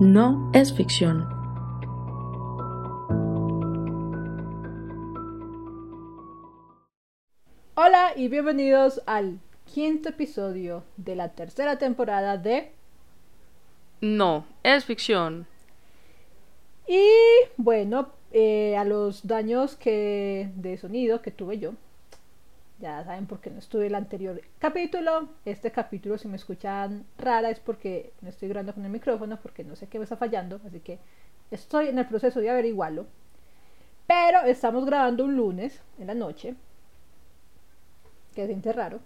no es ficción. Hola y bienvenidos al quinto episodio de la tercera temporada de No es ficción. Y bueno, eh, a los daños que de sonido que tuve yo, ya saben por qué no estuve el anterior capítulo. Este capítulo, si me escuchan rara, es porque no estoy grabando con el micrófono, porque no sé qué me está fallando. Así que estoy en el proceso de averiguarlo. Pero estamos grabando un lunes en la noche, que siente raro.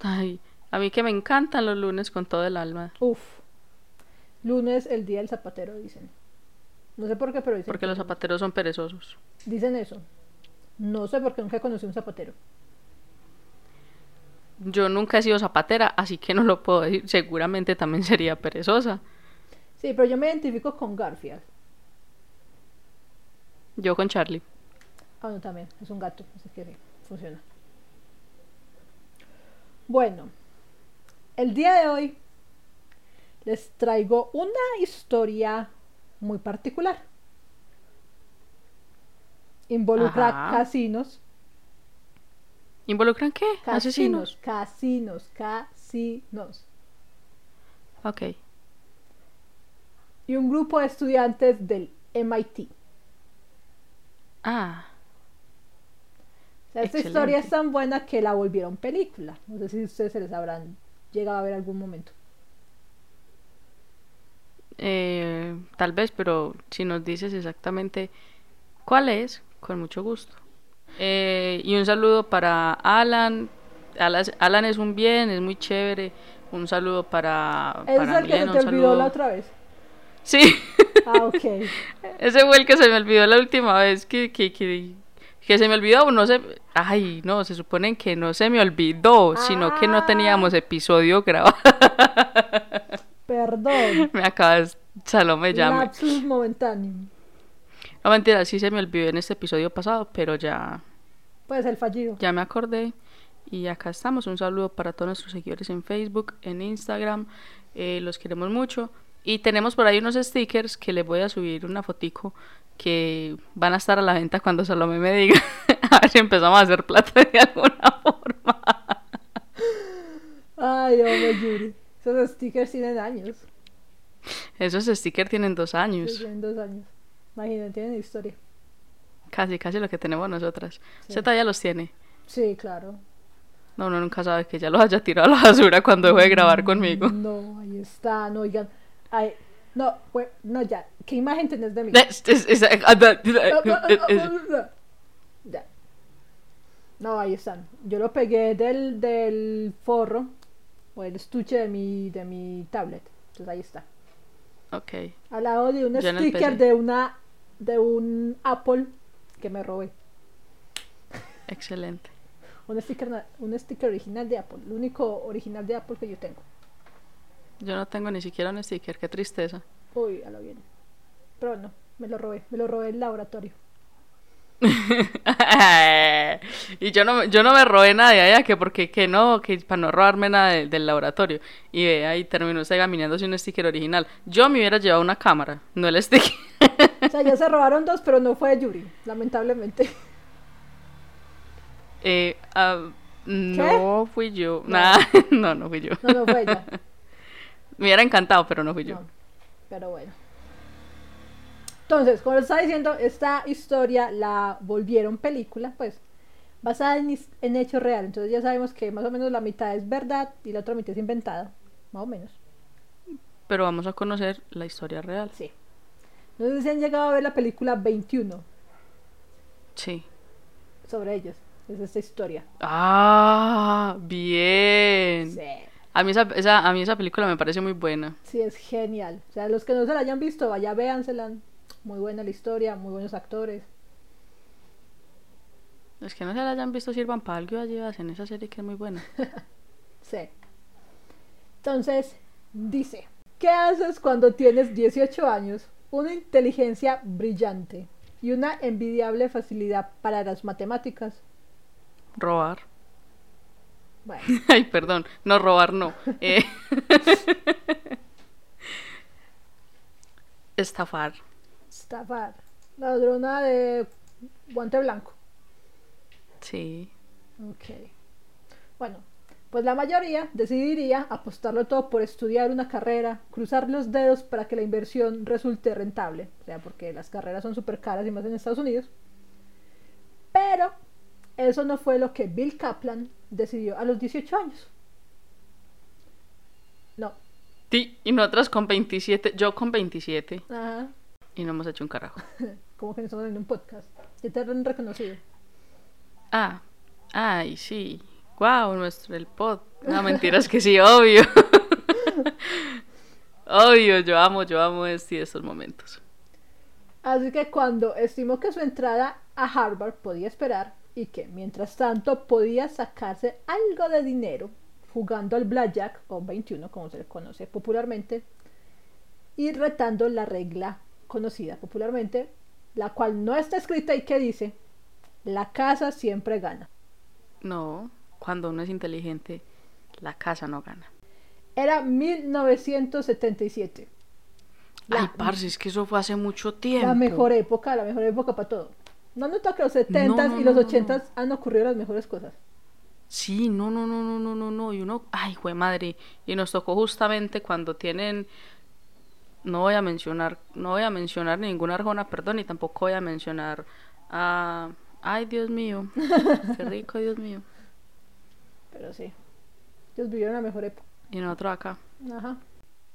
Ay, a mí que me encantan los lunes con todo el alma. Uf, lunes, el día del zapatero, dicen. No sé por qué, pero dicen. Porque los zapateros son perezosos. Dicen eso. No sé por qué nunca conocí un zapatero. Yo nunca he sido zapatera, así que no lo puedo decir. Seguramente también sería perezosa. Sí, pero yo me identifico con Garfield. Yo con Charlie. Ah, no, también. Es un gato. Así que sí, funciona. Bueno, el día de hoy les traigo una historia muy particular. Involucra Ajá. casinos. ¿Involucran qué? Asesinos. Casinos, casinos, casinos. Ok. Y un grupo de estudiantes del MIT. Ah, O sea, esta historia es tan buena que la volvieron película. No sé si ustedes se les habrán llegado a ver algún momento. eh, tal vez, pero si nos dices exactamente cuál es, con mucho gusto. Eh, y un saludo para Alan. Alan. Alan es un bien, es muy chévere. Un saludo para, ¿Ese es para el que se Milena, te olvidó saludo. la otra vez? Sí, Ah, ok. ese fue el que se me olvidó la última vez que, que, que, que se me olvidó, no sé, ay, no, se supone que no se me olvidó, sino que no Ah. teníamos episodio grabado. Perdón. me acabas, Salome llame. Lapsus momentáneo. No mentira, sí se me olvidó en este episodio pasado, pero ya, Pues el fallido. ya me acordé. Y acá estamos. Un saludo para todos nuestros seguidores en Facebook, en Instagram. eh, los queremos mucho. Y tenemos por ahí unos stickers que les voy a subir una fotico que van a estar a la venta cuando Salome me diga. a ver si empezamos a hacer plata de alguna forma. Ay, hombre, Yuri. Esos stickers tienen años. Esos stickers tienen dos Sí, años. tienen dos años. Imagínate, tienen historia. Casi, casi lo que tenemos nosotras. Sí. Z ya los tiene. Sí, claro. No, uno nunca sabe que ya los haya tirado a la basura cuando deje de grabar conmigo. No, ahí están, oigan. Ay, no, pues, no, ya. ¿Qué imagen tenés de mí? Ya. No, ahí están. Yo lo pegué del, del forro o el estuche de mi, de mi tablet. Entonces ahí está. Ok. Al lado de un Yo sticker de una de un Apple que me robé. Excelente. Un sticker, un sticker original de Apple. El único original de Apple que yo tengo. Yo no tengo ni siquiera un sticker, qué tristeza. Uy, a lo bien. Pero no, me lo robé. Me lo robé del laboratorio. y yo no, yo no me robé nada de allá, que porque que no, que para no robarme nada de- del laboratorio. Y ve, ahí terminó usted gaminándose un sticker original. Yo me hubiera llevado una cámara, no el sticker. O sea, ya se robaron dos, pero no fue de Yuri, lamentablemente. Eh, ah, no fui yo. No. Nada, no, no fui yo. No, no fue ella. Me hubiera encantado, pero no fui yo. No, pero bueno. Entonces, como les estaba diciendo, esta historia la volvieron película, pues, basada en, hechos reales. Entonces ya sabemos que más o menos la mitad es verdad y la otra mitad es inventada. Más o menos. Pero vamos a conocer la historia real. Sí. No sé si han llegado a ver la película 21 Sí. sobre ellos. Es esta historia. Ah, bien. Sí. A mí esa, esa- a mí esa película me parece muy buena. Sí, es genial. O sea, los que no se la hayan visto, vaya, véansela. Muy buena la historia, muy buenos actores. Los que no se la hayan visto sirvan para algo y en esa serie que es muy buena. Sí. Entonces, dice, ¿qué haces cuando tienes 18 años, una inteligencia brillante y una envidiable facilidad para las matemáticas? Robar. Bueno, Ay, perdón. No robar, no. Eh, Estafar. Estafar. Ladrona de guante blanco. Sí. Ok. Bueno, pues la mayoría decidiría apostarlo todo por estudiar una carrera, cruzar los dedos para que la inversión resulte rentable. O sea, porque las carreras son súper caras y más en Estados Unidos. Pero eso no fue lo que Bill Kaplan decidió a los 18 años. No. Sí, y nosotras con 27, yo con 27, Ajá. Y no hemos hecho un carajo. Como que no estamos en un podcast. Ya te han reconocido. Ah, ay, sí. Wow, nuestro el pod. No, mentiras que sí, obvio. obvio, yo amo, yo amo este y estos momentos. Así que cuando estimó que su entrada a Harvard podía esperar y que mientras tanto podía sacarse algo de dinero jugando al blackjack o 21 como se le conoce popularmente y retando la regla conocida popularmente, la cual no está escrita y que dice, la casa siempre gana. No, cuando uno es inteligente, la casa no gana. Era 1977. La- Ay, parce, es que eso fue hace mucho tiempo. La mejor época, la mejor época para todo. No noto que los 70s no, y los no, no, 80s han ocurrido las mejores cosas. Sí, no, no, no, no, no, no, no. Y uno, ay, jue madre. Y nos tocó justamente cuando tienen. No voy a mencionar, no voy a mencionar ninguna arjona, perdón, y tampoco voy a mencionar a. Ay, Dios mío. Qué rico, Dios mío. Pero sí. Ellos vivieron la mejor época. Y nosotros acá. Ajá.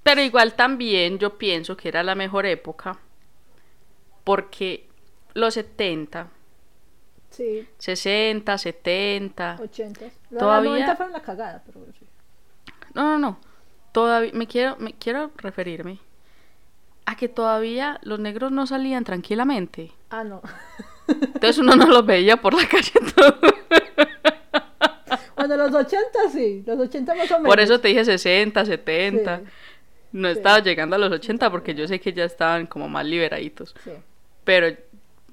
Pero igual también yo pienso que era la mejor época. Porque los 70, Sí, 60, 70. 80s. La Todavía- 90 fueron la cagada, pero sí. No, no, no. Todavía me quiero, me quiero referirme a que todavía los negros no salían tranquilamente. Ah, no. Entonces uno no los veía por la calle todo. Bueno, los 80 sí. Los 80 más o menos. Por eso te dije 60, 70. Sí, No sí. estaba llegando a los 80 porque yo sé que ya estaban como más liberaditos. sí. Pero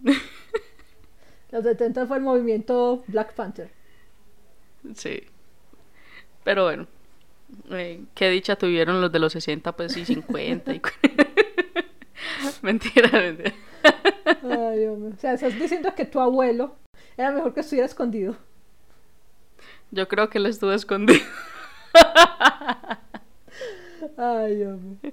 Los 70 fue el movimiento Black Panther. sí. Pero bueno. eh, qué dicha tuvieron los de los 60, pues sí, 50. Y... mentira, mentira. Ay, Dios mío. O sea, estás diciendo que tu abuelo era mejor que estuviera escondido. Yo creo que él estuvo escondido. Ay, Dios mío.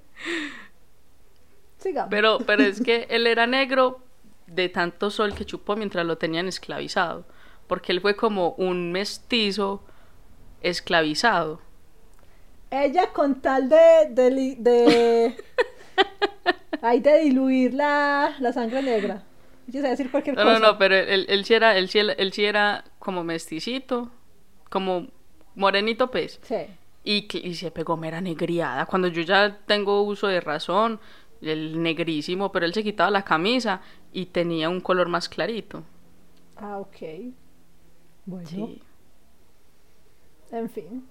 Sigamos. Pero, pero es que él era negro de tanto sol que chupó mientras lo tenían esclavizado. Porque él fue como un mestizo esclavizado. Ella con tal de de, ay, de diluir la, la sangre negra. Yo sé decir cualquier No, cosa. no, no, pero él, él sí era, él sí, él sí era como mesticito, como morenito pez. Sí. Y, y se pegó mera negriada. Cuando yo ya tengo uso de razón, el negrísimo, pero él se quitaba la camisa y tenía un color más clarito. Ah, ok. Bueno, Sí. en fin.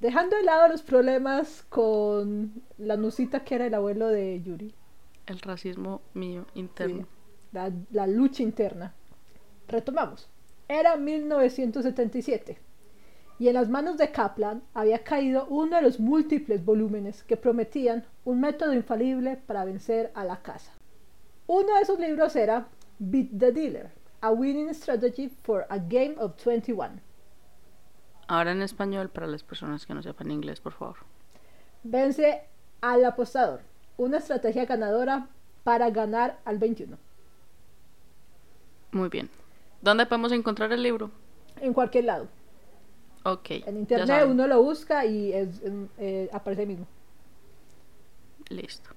Dejando de lado los problemas con la nusita que era el abuelo de Yuri. El racismo mío Sí, interno. la, la lucha interna. Retomamos. Era 1977 y en las manos de Kaplan había caído uno de los múltiples volúmenes que prometían un método infalible para vencer a la casa. Uno de esos libros era Beat the Dealer, a winning strategy for a game of 21. Ahora en español para las personas que no sepan inglés, por favor. Vence al apostador, una estrategia ganadora para ganar al 21. Muy bien. ¿Dónde podemos encontrar el libro? En cualquier lado. Ok. En internet uno lo busca y es- em, eh, aparece mismo. Listo.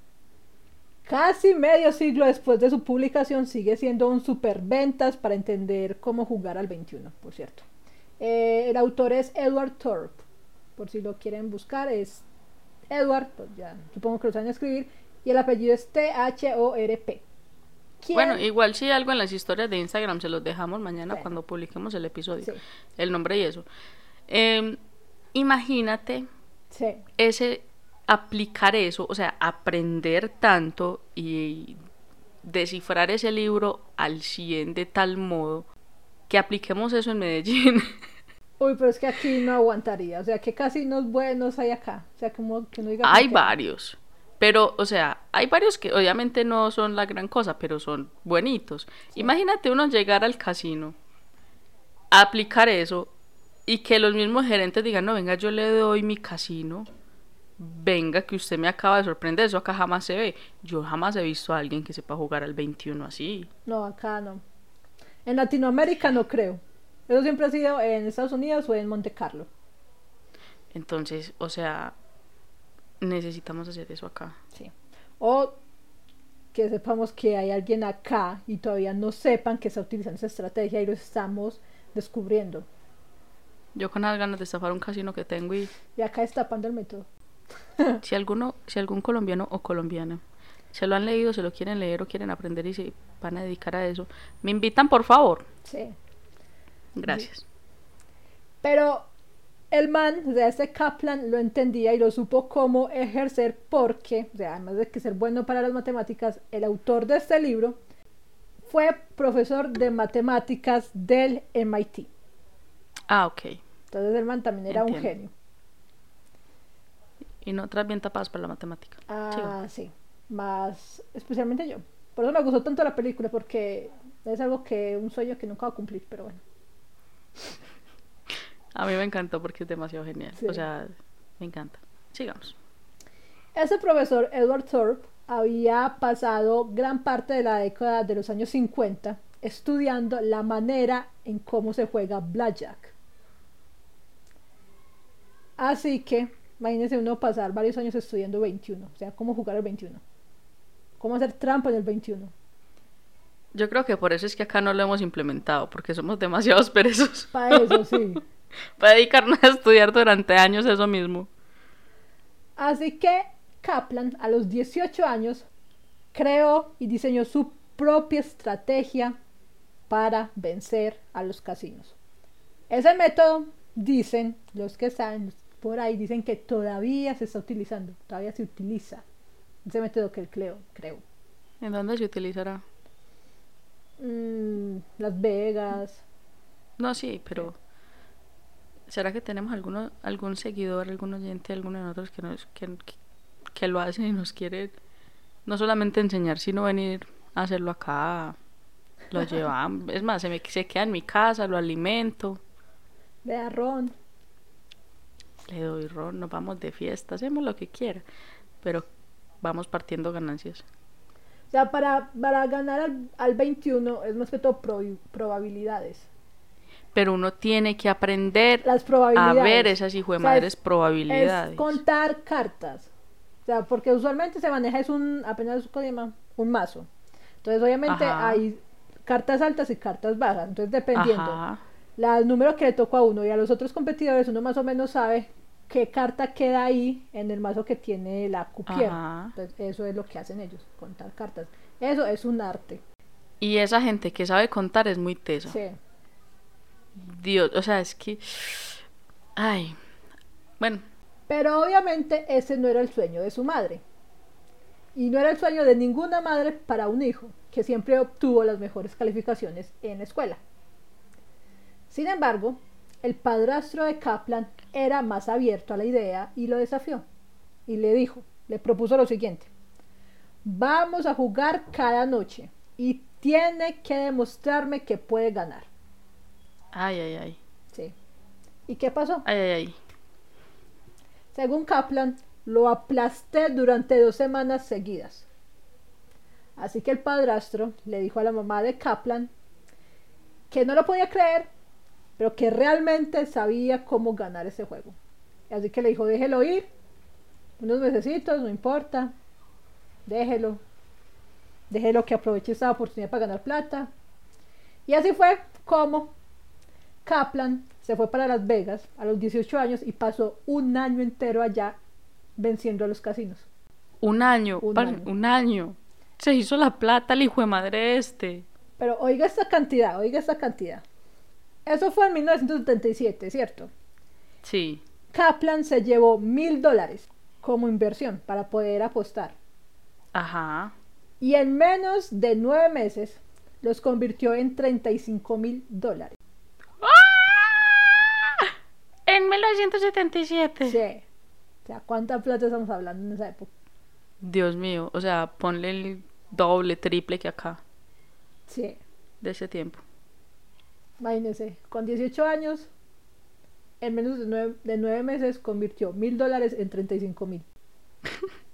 Casi medio siglo después de su publicación sigue siendo un superventas para entender cómo jugar al 21, por cierto. Eh, el autor es Edward Thorpe, por si lo quieren buscar es Edward, pues ya supongo que lo saben escribir, y el apellido es T-H-O-R-P. Bueno, igual si algo en las historias de Instagram se los dejamos mañana Sí. cuando publiquemos el episodio. Sí. El nombre y eso. Em, imagínate Sí, ese aplicar eso, o sea, aprender tanto y descifrar ese libro al 100 de tal modo que apliquemos eso en Medellín. Uy, pero es que aquí no aguantaría, o sea, que casinos buenos hay acá, o sea, como que no diga Hay varios. Pero, o sea, hay varios que obviamente no son la gran cosa, pero son buenitos. Imagínate uno llegar al casino, a aplicar eso y que los mismos gerentes digan, no, venga, yo le doy mi casino, venga, que usted me acaba de sorprender, eso acá jamás se ve. Yo jamás he visto a alguien que sepa jugar al 21 así. No, acá no. En Latinoamérica no creo. Eso siempre ha sido en Estados Unidos o en Monte Carlo. Entonces, o sea, necesitamos hacer eso acá. Sí. O que sepamos que hay alguien acá y todavía no sepan que está utilizando esa estrategia y lo estamos descubriendo. Yo con las ganas de estafar un casino que tengo y... Y acá destapando el método. si alguno, si algún colombiano o colombiana se lo han leído, se lo quieren leer o quieren aprender y se van a dedicar a eso, me invitan por favor. Sí. Gracias. Pero el man, de ese Kaplan, lo entendía y lo supo cómo ejercer porque, o sea, además de que ser bueno para las matemáticas, el autor de este libro fue profesor de matemáticas del MIT. Ah, ok. Entonces el man también era un genio. Y no otras bien tapadas para la matemática. Ah, sí. Más especialmente yo. Por eso me gustó tanto la película, porque es algo que, un sueño que nunca va a cumplir, pero bueno. A mí me encantó porque es demasiado genial. O sea, me encanta. Sigamos. Ese profesor, Edward Thorpe, había pasado gran parte de la década de los años 50 estudiando la manera en cómo se juega blackjack. Así que, imagínense uno pasar varios años estudiando 21, o sea, cómo jugar el 21, cómo hacer trampa en el 21. Yo creo que por eso es que acá no lo hemos implementado, porque somos demasiados perezosos. Para eso, sí. Para dedicarnos a estudiar durante años eso mismo. Así que Kaplan, a los 18 años, creó y diseñó su propia estrategia para vencer a los casinos. Ese método, dicen los que saben, por ahí dicen que todavía se está utilizando, todavía se utiliza ese método que él creo. ¿En dónde se utilizará? Mm, Las Vegas. No, sí, pero ¿será que tenemos alguno, algún seguidor, algún oyente, alguno de nosotros que, nos, que, que lo hacen y nos quiere no solamente enseñar, sino venir a hacerlo acá? Lo llevan, es más, se, me, se queda en mi casa, lo alimento. Le da ron le doy ron, nos vamos de fiesta, hacemos lo que quiera, pero vamos partiendo ganancias. O sea, para, para ganar al, al 21 es más que todo probabilidades. Pero uno tiene que aprender a ver esas hijo de madres probabilidades. Es contar cartas. O sea, porque usualmente se maneja es un, apenas un mazo. Entonces, obviamente hay cartas altas y cartas bajas. Entonces, dependiendo el número que le tocó a uno y a los otros competidores, uno más o menos sabe qué carta queda ahí en el mazo que tiene la cupiera. Entonces, eso es lo que hacen ellos, contar cartas. Eso es un arte. Y esa gente que sabe contar es muy tesa. Sí. Dios, o sea, es que. Ay. Bueno. Pero obviamente ese no era el sueño de su madre. Y no era el sueño de ninguna madre para un hijo, que siempre obtuvo las mejores calificaciones en la escuela. Sin embargo, el padrastro de Kaplan era más abierto a la idea y lo desafió. Y le dijo, le propuso lo siguiente. Vamos a jugar cada noche y tiene que demostrarme que puede ganar. Ay, ay, ay. Sí. ¿Y qué pasó? Ay, ay, ay. Según Kaplan, lo aplasté durante dos semanas seguidas. Así que el padrastro le dijo a la mamá de Kaplan que no lo podía creer pero que realmente sabía cómo ganar ese juego. Así que le dijo, déjelo ir, unos mesecitos, no importa, déjelo, déjelo que aproveche esta oportunidad para ganar plata. Y así fue como Kaplan se fue para Las Vegas a los 18 años y pasó un año entero allá venciendo a los casinos. Un año, un, año. un año. Se hizo la plata el hijo de madre este. Pero oiga esta cantidad, oiga esta cantidad. Eso fue en 1977, ¿cierto? Sí. Kaplan se llevó mil dólares como inversión para poder apostar. Ajá. Y en menos de nueve meses los convirtió en 35 mil dólares. ¡Ah! En 1977. Sí. O sea, ¿cuánta plata estamos hablando en esa época? Dios mío, o sea, ponle el doble, triple que acá Sí, de ese tiempo. Imagínese, con 18 años, en menos de nueve, de nueve meses convirtió mil dólares en 35 mil.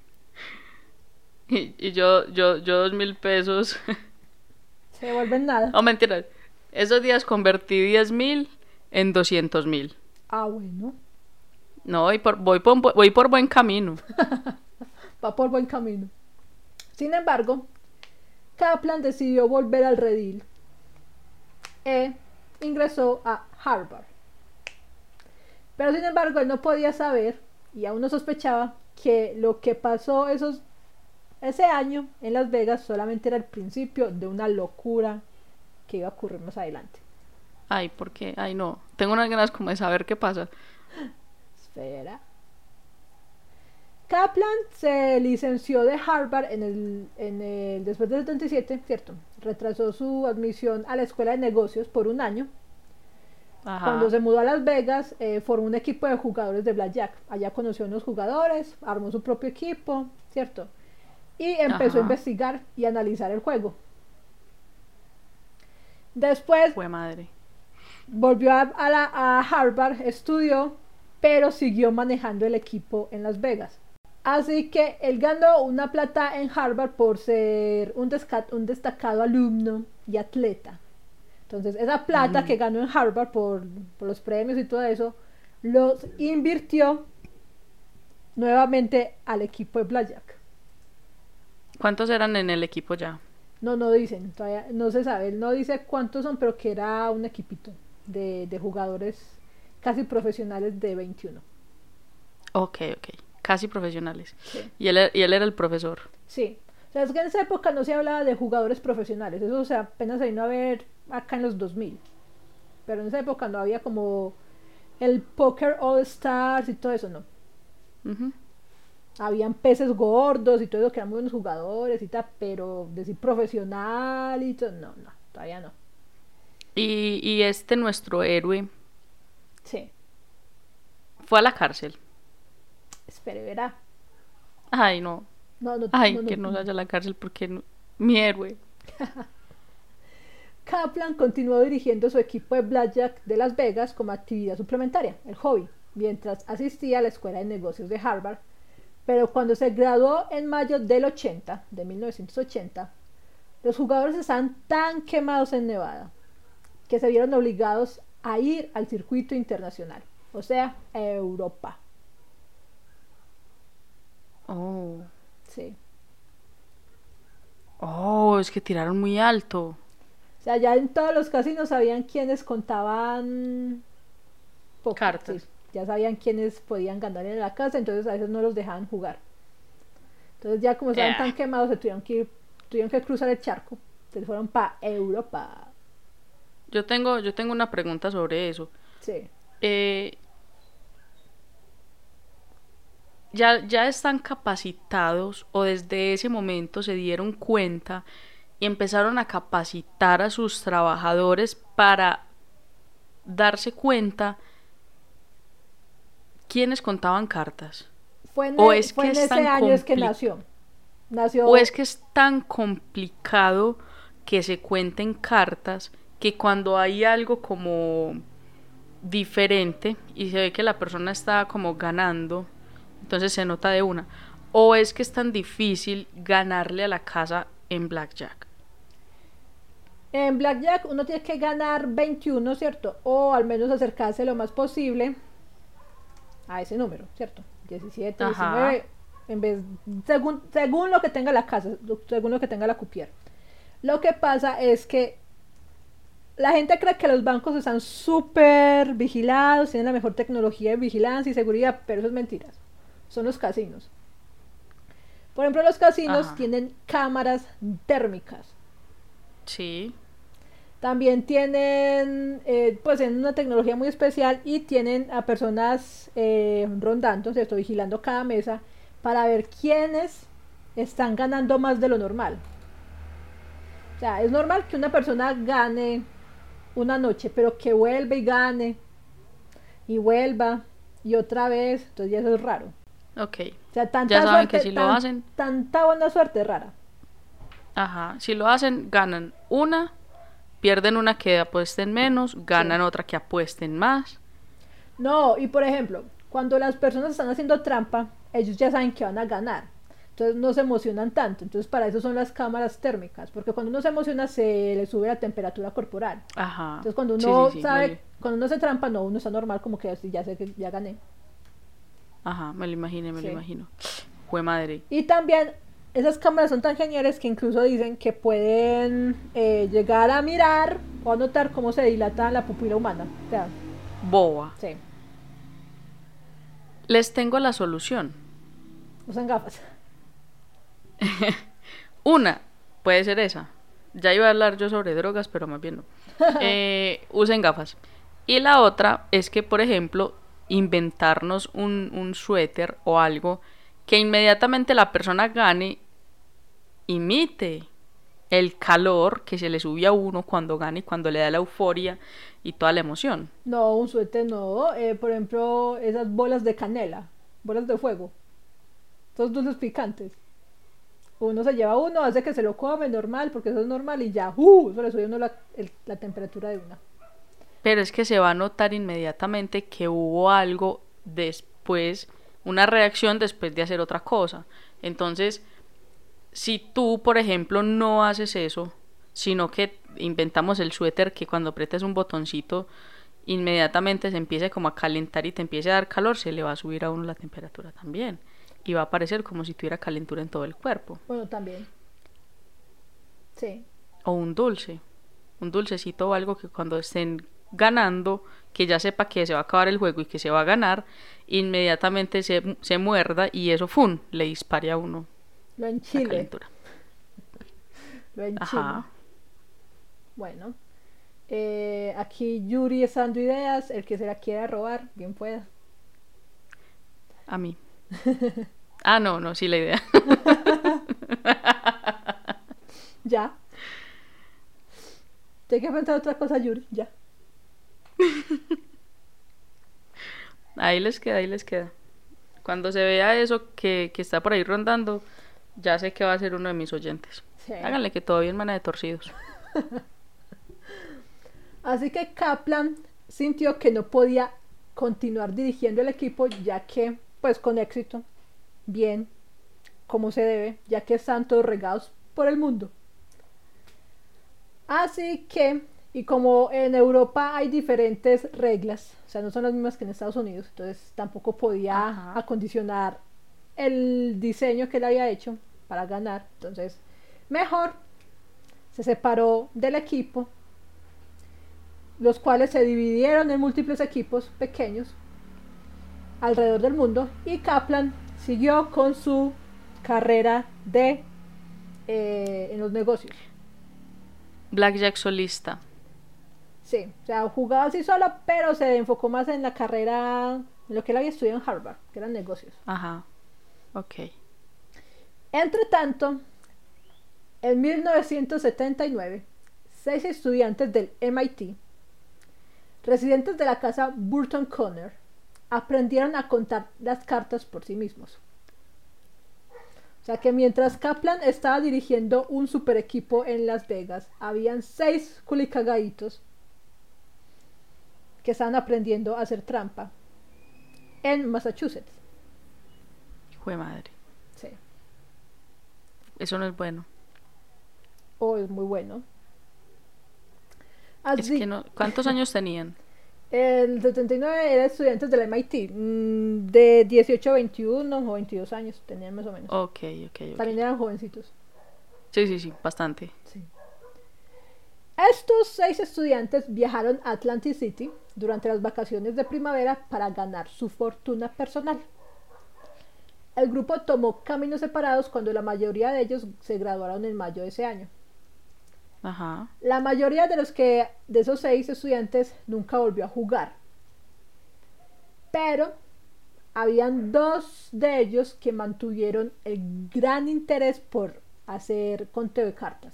Y, y yo, yo, yo dos mil pesos. Se vuelven nada. No, mentira. Esos días convertí diez mil en doscientos mil. Ah, bueno, No, voy por, voy, por, voy por buen camino. va por buen camino. Sin embargo, Kaplan decidió volver al redil e ingresó a Harvard. Pero sin embargo, él no podía saber y aún no sospechaba que lo que pasó esos, ese año en Las Vegas solamente era el principio de una locura que iba a ocurrir más adelante. Ay, ¿por qué? Ay, no. Tengo unas ganas como de saber qué pasa. Espera. Kaplan se licenció de Harvard en el, en el después del 77, ¿cierto? Retrasó su admisión a la escuela de negocios por un año. Ajá. Cuando se mudó a Las Vegas, eh, formó un equipo de jugadores de blackjack. Allá conoció a unos jugadores, armó su propio equipo, ¿cierto? Y empezó Ajá. a investigar y analizar el juego. Después Fue madre. volvió a, a la- a Harvard, estudió, pero siguió manejando el equipo en Las Vegas. Así que él ganó una plata en Harvard por ser un, un destacado alumno y atleta. Entonces, esa plata que ganó en Harvard por, por los premios y todo eso, los invirtió nuevamente al equipo de Blackjack. ¿Cuántos eran en el equipo ya? No, no dicen, todavía no se sabe. Él no dice cuántos son, pero que era un equipito de, de jugadores casi profesionales de 21. Ok, ok. Casi profesionales. Sí. Y él, y él era el profesor. Sí. O sea, es que en esa época no se hablaba de jugadores profesionales. Eso, o sea, apenas se vino a ver acá en los 2000. Pero en esa época no había como el Poker All Stars y todo eso, no. Ujú. Habían peces gordos y todo eso que eran muy buenos jugadores y tal, pero decir profesional y todo, no, no, todavía no. Y, y este nuestro héroe Sí. fue a la cárcel. Espere, verá. Ay, no. No, no, Ay, no, no, que no vaya a la cárcel porque no- mi héroe. Kaplan continuó dirigiendo su equipo de Blackjack de Las Vegas como actividad suplementaria, el hobby, mientras asistía a la Escuela de Negocios de Harvard. Pero cuando se graduó en mayo del 80, de 1980, los jugadores estaban tan quemados en Nevada que se vieron obligados a ir al circuito internacional, o sea, a Europa. Oh. Sí. Oh, es que tiraron muy alto. O sea, ya en todos los casinos sabían quiénes contaban Cartas. sí. Ya sabían quiénes podían ganar en la casa, entonces a veces no los dejaban jugar. Entonces ya como estaban tan quemados, se tuvieron que ir, tuvieron que cruzar el charco. Entonces fueron para Europa. Yo tengo, yo tengo una pregunta sobre eso. Sí. Eh, ya, ya están capacitados o desde ese momento se dieron cuenta y empezaron a capacitar a sus trabajadores para darse cuenta quiénes contaban cartas. Fue en, O es fue que en es ese año es que. Nació. O es que es tan complicado que se cuenten cartas que cuando hay algo como diferente y se ve que la persona está como ganando, entonces se nota de una. O es que es tan difícil ganarle a la casa en blackjack. En Blackjack uno tiene que ganar 21, ¿cierto? O al menos acercarse lo más posible a ese número, ¿cierto? 17, Ajá. 19, en vez, según, según lo que tenga la casa, según lo que tenga la cupier. Lo que pasa es que la gente cree que los bancos están súper vigilados, tienen la mejor tecnología de vigilancia y seguridad, pero eso es mentiras. Son los casinos. Por ejemplo, los casinos Ajá. tienen cámaras térmicas. Sí. También tienen, eh, pues, en una tecnología muy especial y tienen a personas eh, rondando, ¿cierto? Vigilando cada mesa para ver quiénes están ganando más de lo normal. O sea, es normal que una persona gane una noche, pero que vuelva y gane y vuelva y otra vez, entonces ya eso es raro. Ok. O sea, tanta Ya saben suerte, que si lo hacen- Tanta buena suerte rara. Ajá. Si lo hacen, ganan una, pierden una que apuesten menos, ganan otra que apuesten más. No, y por ejemplo, cuando las personas están haciendo trampa, ellos ya saben que van a ganar. Entonces no se emocionan tanto. Entonces para eso son las cámaras térmicas. Porque cuando uno se emociona se le sube la temperatura corporal. Ajá. Entonces cuando uno sí, sí, sabe, cuando uno se trampa, no, uno está normal como que ya sé que ya gané. Ajá, me lo imaginé, me Sí. lo imagino. Fue madre. Y también esas cámaras son tan geniales que incluso dicen que pueden eh, llegar a mirar o a notar cómo se dilata la pupila humana. O sea, Boa. sí, Les tengo la solución. usan gafas. Una, puede ser esa. Ya iba a hablar yo sobre drogas, pero más bien no. Eh, usen gafas. Y la otra es que, por ejemplo, inventarnos un, un suéter o algo que inmediatamente la persona gane, imite el calor que se le sube a uno cuando gana y cuando le da la euforia y toda la emoción. No, un suéter no. Eh, por ejemplo, esas bolas de canela, bolas de fuego. Esos dulces picantes. Uno se lleva uno, hace que se lo come normal, porque eso es normal y ya, ¡uh! Eso le sube uno la, la temperatura de una. Pero es que se va a notar inmediatamente que hubo algo después, una reacción después de hacer otra cosa. Entonces, si tú, por ejemplo, no haces eso, sino que inventamos el suéter que cuando apretes un botoncito, inmediatamente se empiece como a calentar y te empiece a dar calor, se le va a subir a uno la temperatura también. Y va a parecer como si tuviera calentura en todo el cuerpo. Bueno, también. Sí. O un dulce. Un dulcecito o algo que cuando estén ganando, que ya sepa que se va a acabar el juego y que se va a ganar, inmediatamente se, se muerda y eso, ¡fum!, le dispare a uno Lo en Chile. Lo en Chile. Ajá. Bueno. Eh, aquí Yuri está dando ideas. El que se la quiera robar, bien pueda. A mí. Ah, no, no, sí la idea. Ya. Tengo que pensar otra cosa, Yuri. Ya. Ahí les queda, ahí les queda. Cuando se vea eso que, que está por ahí rondando, ya sé que va a ser uno de mis oyentes. Sí. Háganle que todavía en mana de torcidos. Así que Kaplan sintió que no podía continuar dirigiendo el equipo ya que, pues con éxito, bien, como se debe, ya que están todos regados por el mundo. Así que, y como en Europa hay diferentes reglas, o sea, no son las mismas que en Estados Unidos, entonces tampoco podía Ajá. acondicionar el diseño que él había hecho para ganar. Entonces, mejor se separó del equipo los cuales se dividieron en múltiples equipos pequeños alrededor del mundo y Kaplan siguió con su carrera de eh, en los negocios. Blackjack solista. Sí, o sea, jugaba así solo, pero se enfocó más en la carrera, en lo que él había estudiado en Harvard, que eran negocios. Ajá. Ok. Entre tanto, en 1979, seis estudiantes del MIT, residentes de la casa Burton Conner, aprendieron a contar las cartas por sí mismos. O sea que mientras Kaplan estaba dirigiendo un super equipo en Las Vegas, habían seis culicagaditos que estaban aprendiendo a hacer trampa en Massachusetts. Hijo de madre. Sí. Eso no es bueno. Oh, es muy bueno. Es Así- que no. ¿Cuántos años tenían? El 79 era estudiantes del MIT, mm, de 18 a 21 o 22 años tenían más o menos. Ok, ok, ok. También eran jovencitos. Sí, sí, sí, bastante. Sí. Estos seis estudiantes viajaron a Atlantic City durante las vacaciones de primavera para ganar su fortuna personal. El grupo tomó caminos separados cuando la mayoría de ellos se graduaron en mayo de ese año. Ajá. La mayoría de los que de esos seis estudiantes nunca volvió a jugar. Pero habían dos de ellos que mantuvieron el gran interés por hacer conteo de cartas.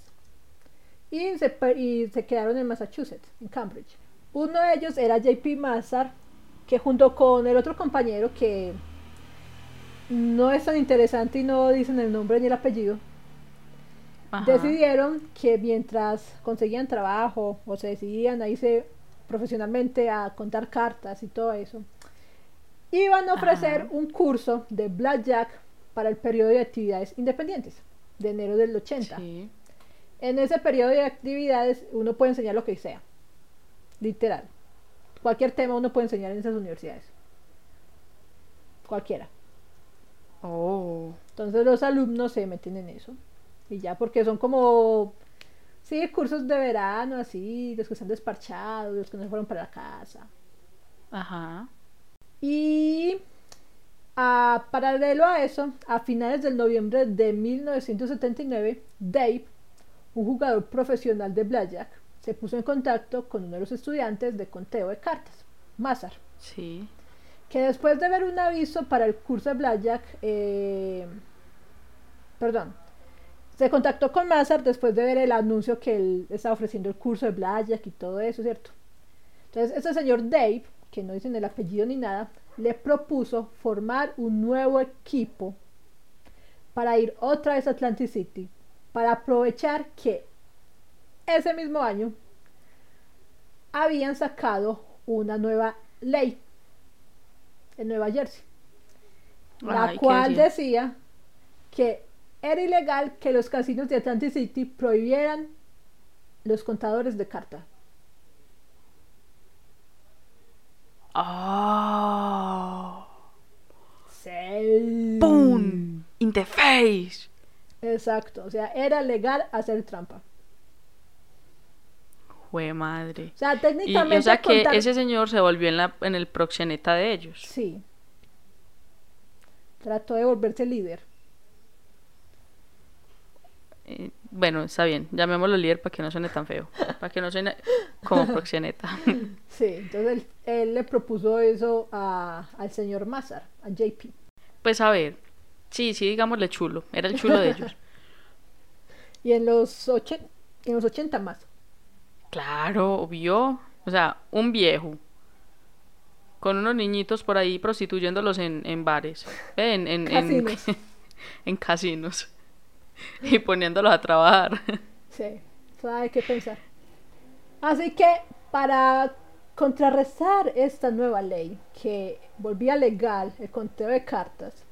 Y se, y se quedaron en Massachusetts, en Cambridge. Uno de ellos era JP Massar, que junto con el otro compañero que no es tan interesante y no dicen el nombre ni el apellido, Ajá. decidieron que mientras conseguían trabajo o se decidían a irse profesionalmente a contar cartas y todo eso, iban a ofrecer Ajá. un curso de blackjack para el periodo de actividades independientes de enero del 80. Sí. En ese periodo de actividades uno puede enseñar lo que sea, literal. Cualquier tema uno puede enseñar en esas universidades. Cualquiera. Oh. Entonces los alumnos se meten en eso. Y ya porque son como, sí, cursos de verano, así, los que están desparchados, los que no se fueron para la casa. Ajá. Y a paralelo a eso, a finales del noviembre de 1979, Dave, un jugador profesional de Blackjack, se puso en contacto con uno de los estudiantes de conteo de cartas, Mazar, Sí. que después de ver un aviso para el curso de Blackjack, eh, perdón, se contactó con Mazar después de ver el anuncio que él estaba ofreciendo el curso de Blackjack y todo eso, ¿cierto? Entonces, este señor Dave, que no dicen el apellido ni nada, le propuso formar un nuevo equipo para ir otra vez a Atlantic City, para aprovechar que ese mismo año habían sacado una nueva ley en Nueva Jersey, la Ay, ¿qué cual decía? que era ilegal que los casinos de Atlantic City prohibieran los contadores de carta. Ah. Sí. ¡Pum! In the face. Exacto, o sea, era legal hacer trampa. Jue madre. O sea, Y, y técnicamente o sea que contar- ese señor se volvió en, la, en el proxeneta de ellos. Sí. Trató de volverse líder. Eh, bueno, está bien. Llamémoslo líder para que no suene tan feo. Para que no suene como proxeneta. Sí, entonces él, él le propuso eso a- al señor Mazar, a JP. pues a ver. Sí, sí, digámosle chulo. Era el chulo de ellos. Y en los, ochen- en los 80 más. Claro, vio. O sea, un viejo. Con unos niñitos por ahí prostituyéndolos en, en bares. En, en, en, Casinos. en casinos. Y poniéndolos a trabajar. Sí, eso hay que pensar. Así que para contrarrestar esta nueva ley que volvía legal el conteo de cartas,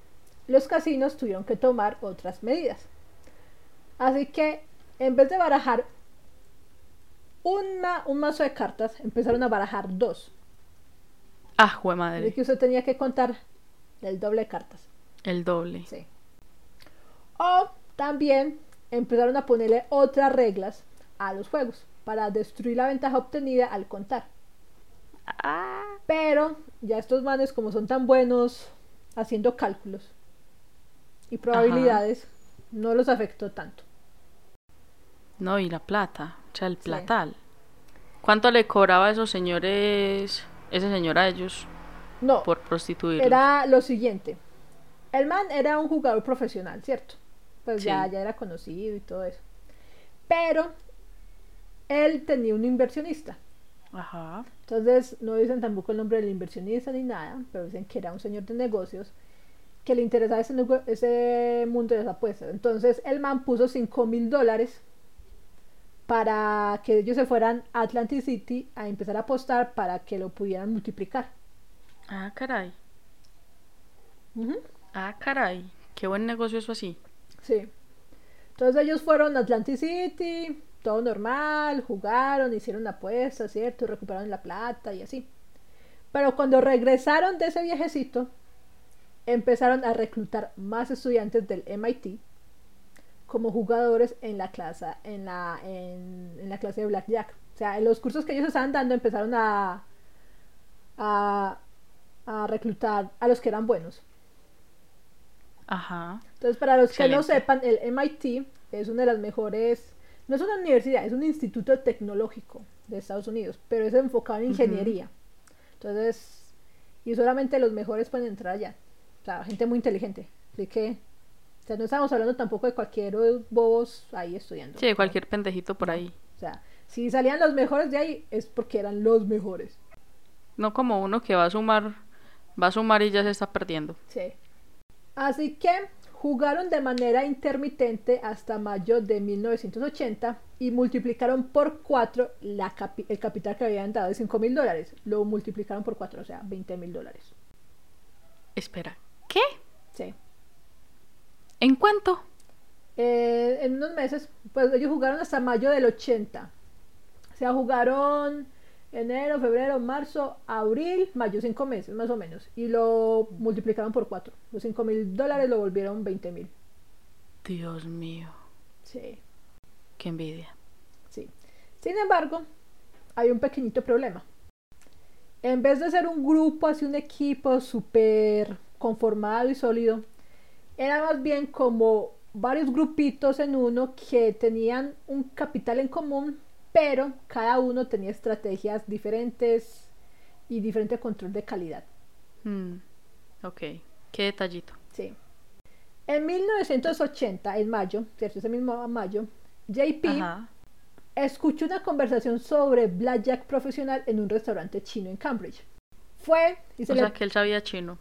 los casinos tuvieron que tomar otras medidas. Así que en vez de barajar una- un mazo de cartas, empezaron a barajar dos. Ah, jue madre. que usted tenía que contar el doble de cartas. El doble. Sí. O también empezaron a ponerle otras reglas a los juegos para destruir la ventaja obtenida al contar. Ah. Pero ya estos manes, como son tan buenos haciendo cálculos y probabilidades, no los afectó tanto. No, y la plata. O sea, el Sí. platal. ¿Cuánto le cobraba a esos señores, ese señor a ellos, No, por prostituirlos? era lo siguiente. El man era un jugador profesional, ¿cierto? Pues ya, Sí. ya era conocido y todo eso. Pero él tenía un inversionista. Ajá. Entonces no dicen tampoco el nombre del inversionista ni nada, pero dicen que era un señor de negocios que le interesaba ese, ese mundo de las apuestas. Entonces el man puso 5 mil dólares para que ellos se fueran a Atlantic City a empezar a apostar para que lo pudieran multiplicar. Ah, caray. Ujú, Ah, caray. Qué buen negocio eso así. Sí. Entonces ellos fueron a Atlantic City, todo normal, jugaron, hicieron apuestas, ¿cierto? Recuperaron la plata y así. Pero cuando regresaron de ese viajecito, empezaron a reclutar más estudiantes del MIT como jugadores en la clase, en la, en, en la clase de Blackjack. O sea, en los cursos que ellos estaban dando empezaron a, a, a reclutar a los que eran buenos. Ajá. Entonces, para los que no sepan, el MIT es una de las mejores, no es una universidad, es un instituto tecnológico de Estados Unidos, pero es enfocado en ingeniería. Entonces, y solamente los mejores pueden entrar allá. O sea, gente muy inteligente. Así que, o sea, no estamos hablando tampoco de cualquier bobos ahí estudiando. Sí, cualquier pendejito por ahí. O sea, si salían los mejores de ahí es porque eran los mejores. No como uno que va a sumar, va a sumar y ya se está perdiendo. Sí. Así que jugaron de manera intermitente hasta mayo de 1980 y multiplicaron por 4 el capital que habían dado de 5 mil dólares. Lo multiplicaron por 4, o sea, 20 mil dólares. Espera, ¿qué? ¿En cuánto? Eh, en unos meses, pues ellos jugaron hasta mayo del 80. O sea, jugaron enero, febrero, marzo, abril, mayo, cinco meses más o menos. Y lo multiplicaron por cuatro. Los cinco mil dólares lo volvieron 20 mil. Dios mío. Sí. Qué envidia. Sí. Sin embargo, hay un pequeñito problema. En vez de ser un grupo, así un equipo súper conformado y sólido, era más bien como varios grupitos en uno que tenían un capital en común, pero cada uno tenía estrategias diferentes y diferente control de calidad. Mm, ok, qué detallito. Sí. En 1980, en mayo, ¿cierto? Ese mismo mayo, JP escuchó una conversación sobre blackjack profesional en un restaurante chino en Cambridge. Fue y se o sea, que él sabía chino.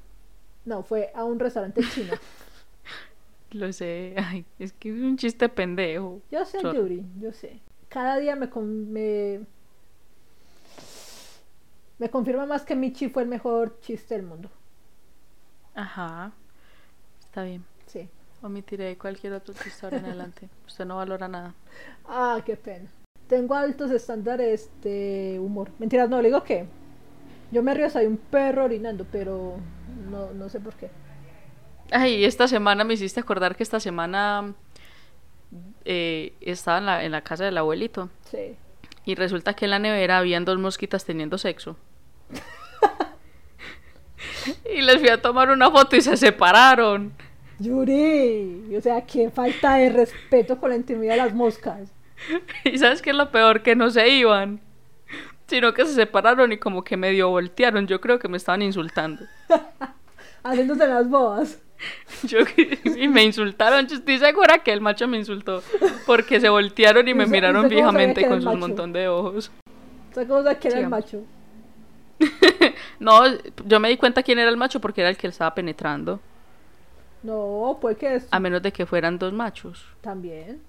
No, fue a un restaurante chino. Lo sé, Ay, es que es un chiste pendejo. Yo sé, Yuri, yo sé cada día me, me, me confirma más que Michi fue el mejor chiste del mundo. Ajá, está bien. Sí. Omitiré cualquier otro chiste ahora en adelante. Usted no valora nada. Ah, qué pena. Tengo altos estándares de humor. Mentiras, no, le digo que yo me río, soy un perro orinando, pero no, no sé por qué. Ay, esta semana me hiciste acordar que esta semana eh, estaba en la, en la casa del abuelito. Sí. Y resulta que en la nevera habían dos mosquitas teniendo sexo. y les fui a tomar una foto y se separaron. Yuri, o sea, qué falta de respeto con la intimidad de las moscas. y sabes qué es lo peor, que no se iban, sino que se separaron y como que medio voltearon. Yo creo que me estaban insultando. Haciéndose las boas. Yo, y me insultaron. Yo estoy segura que el macho me insultó. Porque se voltearon y me miraron fijamente con su montón de ojos. ¿Sabes cómo que era el macho? no, yo me di cuenta quién era el macho porque era el que él estaba penetrando. No, pues que es. A menos de que fueran dos machos. También.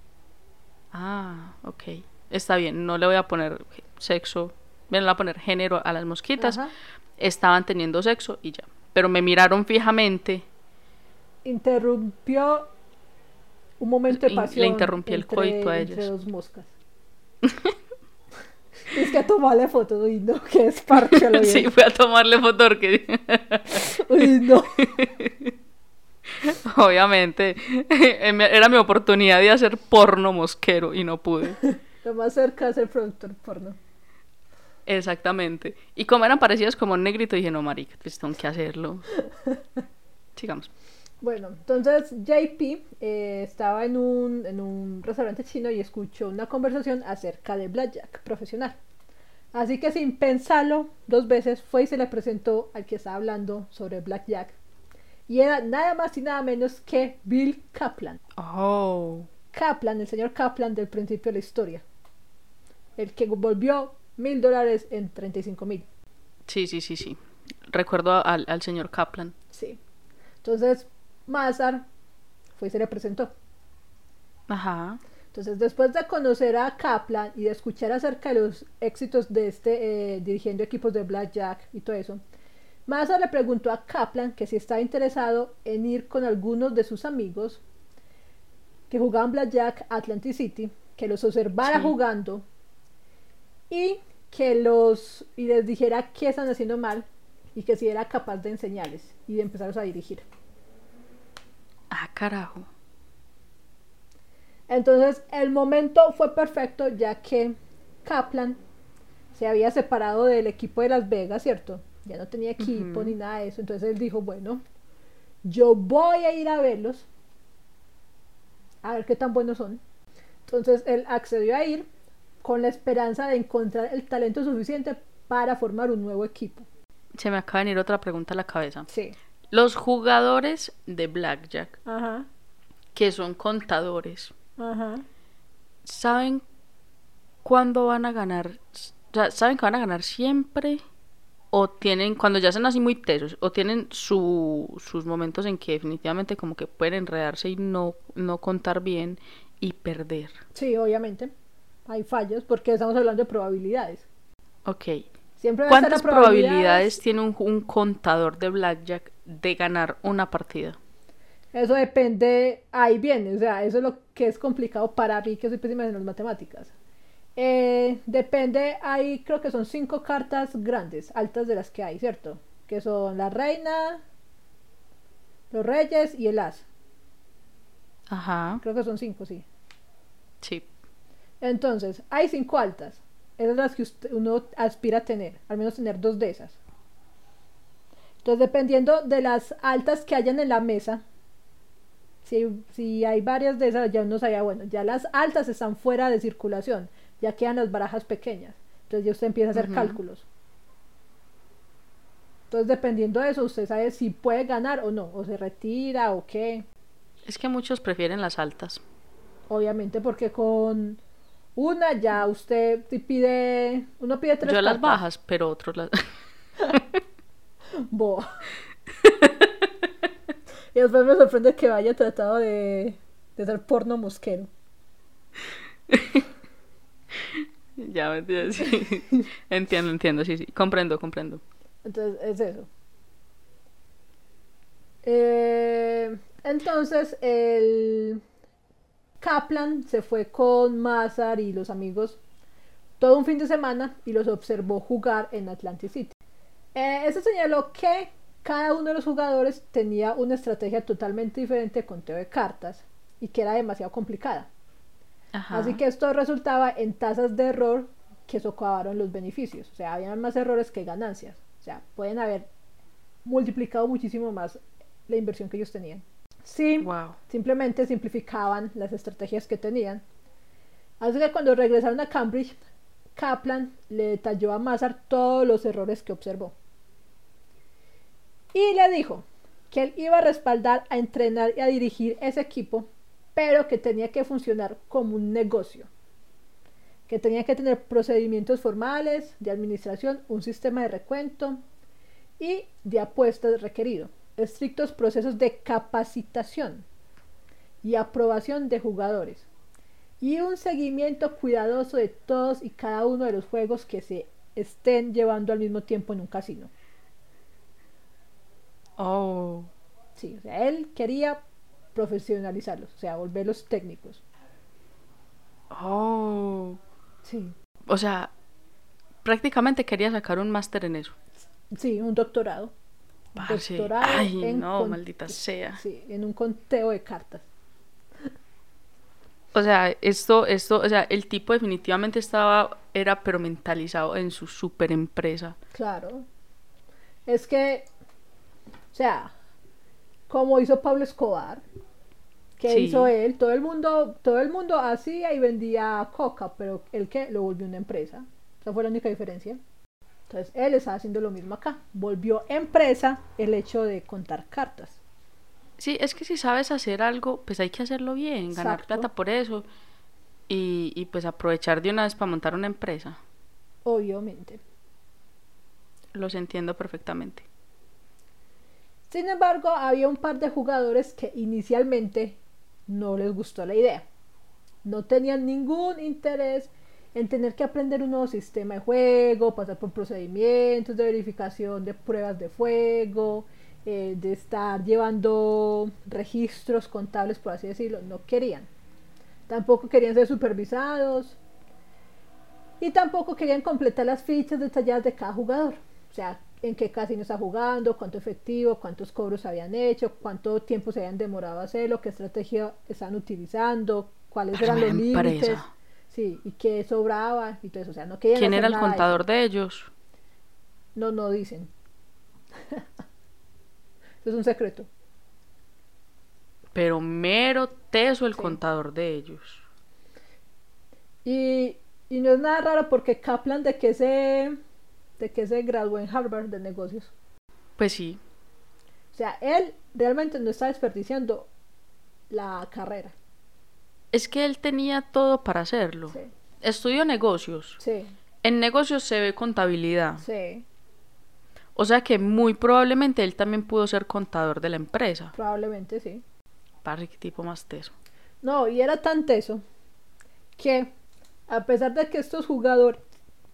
Ah, ok. Está bien, no le voy a poner sexo. Voy a poner género a las mosquitas. Estaban teniendo sexo y ya. Pero me miraron fijamente interrumpió un momento de pasión. Le interrumpió el coito a ellos. Entre dos moscas. es que a tomarle fotos, uy, no, que es parte Sí, fui a tomarle foto porque. uy, no. Obviamente, era mi oportunidad de hacer porno mosquero y no pude. Lo más cerca de ser productor porno. Exactamente. Y como eran parecidas como un negrito, dije, no, marica, pues tengo que hacerlo. Sigamos. Bueno, entonces JP eh, estaba en un, en un restaurante chino y escuchó una conversación acerca de Blackjack profesional. Así que sin pensarlo dos veces fue y se le presentó al que estaba hablando sobre Blackjack. Y era nada más y nada menos que Bill Kaplan. Oh. Kaplan, el señor Kaplan del principio de la historia. El que volvió mil dólares en 35 mil. Sí, sí, sí, sí. Recuerdo al, al señor Kaplan. Sí. Entonces, Mazar fue y se le presentó. Ajá. Entonces, después de conocer a Kaplan y de escuchar acerca de los éxitos de este eh, dirigiendo equipos de Blackjack y todo eso, Mazar le preguntó a Kaplan que si estaba interesado en ir con algunos de sus amigos que jugaban Blackjack a Atlantic City, que los observara jugando y que los y les dijera qué están haciendo mal y que si era capaz de enseñarles y de empezarlos a dirigir. Ah, carajo. Entonces el momento fue perfecto ya que Kaplan se había separado del equipo de Las Vegas, ¿cierto? Ya no tenía equipo ni nada de eso. Entonces él dijo, bueno, yo voy a ir a verlos, a ver qué tan buenos son. Entonces él accedió a ir con la esperanza de encontrar el talento suficiente para formar un nuevo equipo. Se me acaba de venir otra pregunta a la cabeza. Sí. Los jugadores de Blackjack, que son contadores, ¿saben cuándo van a ganar? ¿Saben que van a ganar siempre? o tienen, cuando ya son así muy tesos, o tienen su, sus momentos en que definitivamente como que pueden enredarse y no, no contar bien y perder. Sí, obviamente. Hay fallos porque estamos hablando de probabilidades. Ok. Siempre ¿Cuántas probabilidades tiene un, un contador de blackjack de ganar una partida? Eso depende, ahí viene, o sea, eso es lo que es complicado para mí, que soy pésima en las matemáticas. Eh, depende, ahí creo que son cinco cartas grandes, altas de las que hay, ¿cierto? Que son la reina, los reyes y el as. Ajá, Creo que son cinco, sí. sí. Entonces, hay cinco altas. Esas son las que usted- uno aspira a tener, al menos tener dos de esas. Entonces, dependiendo de las altas que hayan en la mesa, si, si hay varias de esas, ya uno sabía, bueno, ya las altas están fuera de circulación, ya quedan las barajas pequeñas. Entonces, ya usted empieza a hacer cálculos. Entonces, dependiendo de eso, usted sabe si puede ganar o no, o se retira o qué. Es que muchos prefieren las altas. Obviamente, porque con una ya usted pide, uno pide tres Yo las bajas, pero otros las... Boa. y después me sorprende que vaya tratado de, de hacer porno mosquero. ya me entiendes. sí. entiendo, entiendo, sí, sí. Comprendo, comprendo. Entonces, es eso. Eh, entonces, el Kaplan se fue con Mazar y los amigos todo un fin de semana y los observó jugar en Atlantic City. Eh, eso señaló que cada uno de los jugadores tenía una estrategia totalmente diferente de conteo de cartas y que era demasiado complicada. Ajá. Así que esto resultaba en tasas de error que socavaron los beneficios. O sea, habían más errores que ganancias. O sea, pueden haber multiplicado muchísimo más la inversión que ellos tenían. Sí, Wow. simplemente simplificaban las estrategias que tenían. Así que cuando regresaron a Cambridge, Kaplan le detalló a Mazar todos los errores que observó. Y le dijo que él iba a respaldar, a entrenar y a dirigir ese equipo, pero que tenía que funcionar como un negocio. Que tenía que tener procedimientos formales de administración, un sistema de recuento y de apuestas requerido, estrictos procesos de capacitación y aprobación de jugadores y un seguimiento cuidadoso de todos y cada uno de los juegos que se estén llevando al mismo tiempo en un casino. Oh. Sí, o sea, él quería profesionalizarlos, o sea, volverlos técnicos. Oh. Sí, O sea, prácticamente quería sacar un máster en eso. sí, un doctorado. Parce, Doctorado Ay, en no, maldita sea. Sí, en un conteo de cartas. O sea, esto, esto, o sea, el tipo definitivamente estaba, era pero mentalizado en su super empresa. Claro. Es que, o sea, como hizo Pablo Escobar, que Sí. hizo él, todo el mundo, todo el mundo hacía y vendía coca, pero él que lo volvió una empresa. Esa fue la única diferencia. Entonces, él está haciendo lo mismo acá. Volvió empresa el hecho de contar cartas. Sí, es que si sabes hacer algo, pues hay que hacerlo bien, ganar plata por eso y, y pues aprovechar de una vez para montar una empresa. Obviamente. Los entiendo perfectamente. Sin embargo, había un par de jugadores que inicialmente no les gustó la idea. No tenían ningún interés en tener que aprender un nuevo sistema de juego, pasar por procedimientos de verificación de pruebas de fuego, eh, de estar llevando registros contables, por así decirlo. No querían. Tampoco querían ser supervisados. Y tampoco querían completar las fichas detalladas de cada jugador. O sea, en qué casino está jugando, cuánto efectivo, cuántos cobros habían hecho, cuánto tiempo se habían demorado a hacerlo, qué estrategia estaban utilizando, cuáles eran los límites. Sí, y qué sobraba y todo eso. O sea, no querían ¿Quién era el de contador de ellos? No, no dicen. Es un secreto. Pero mero teso el Sí. contador de ellos. Y, y no es nada raro porque Kaplan de que se de que se graduó en Harvard de negocios. Pues sí, O sea, él realmente no está desperdiciando la carrera. Es que él tenía todo para hacerlo. Sí, Estudió negocios. sí, En negocios se ve contabilidad. sí. O sea que muy probablemente él también pudo ser contador de la empresa. Probablemente sí. Parece que tipo más teso. No, y era tan teso que a pesar de que estos jugadores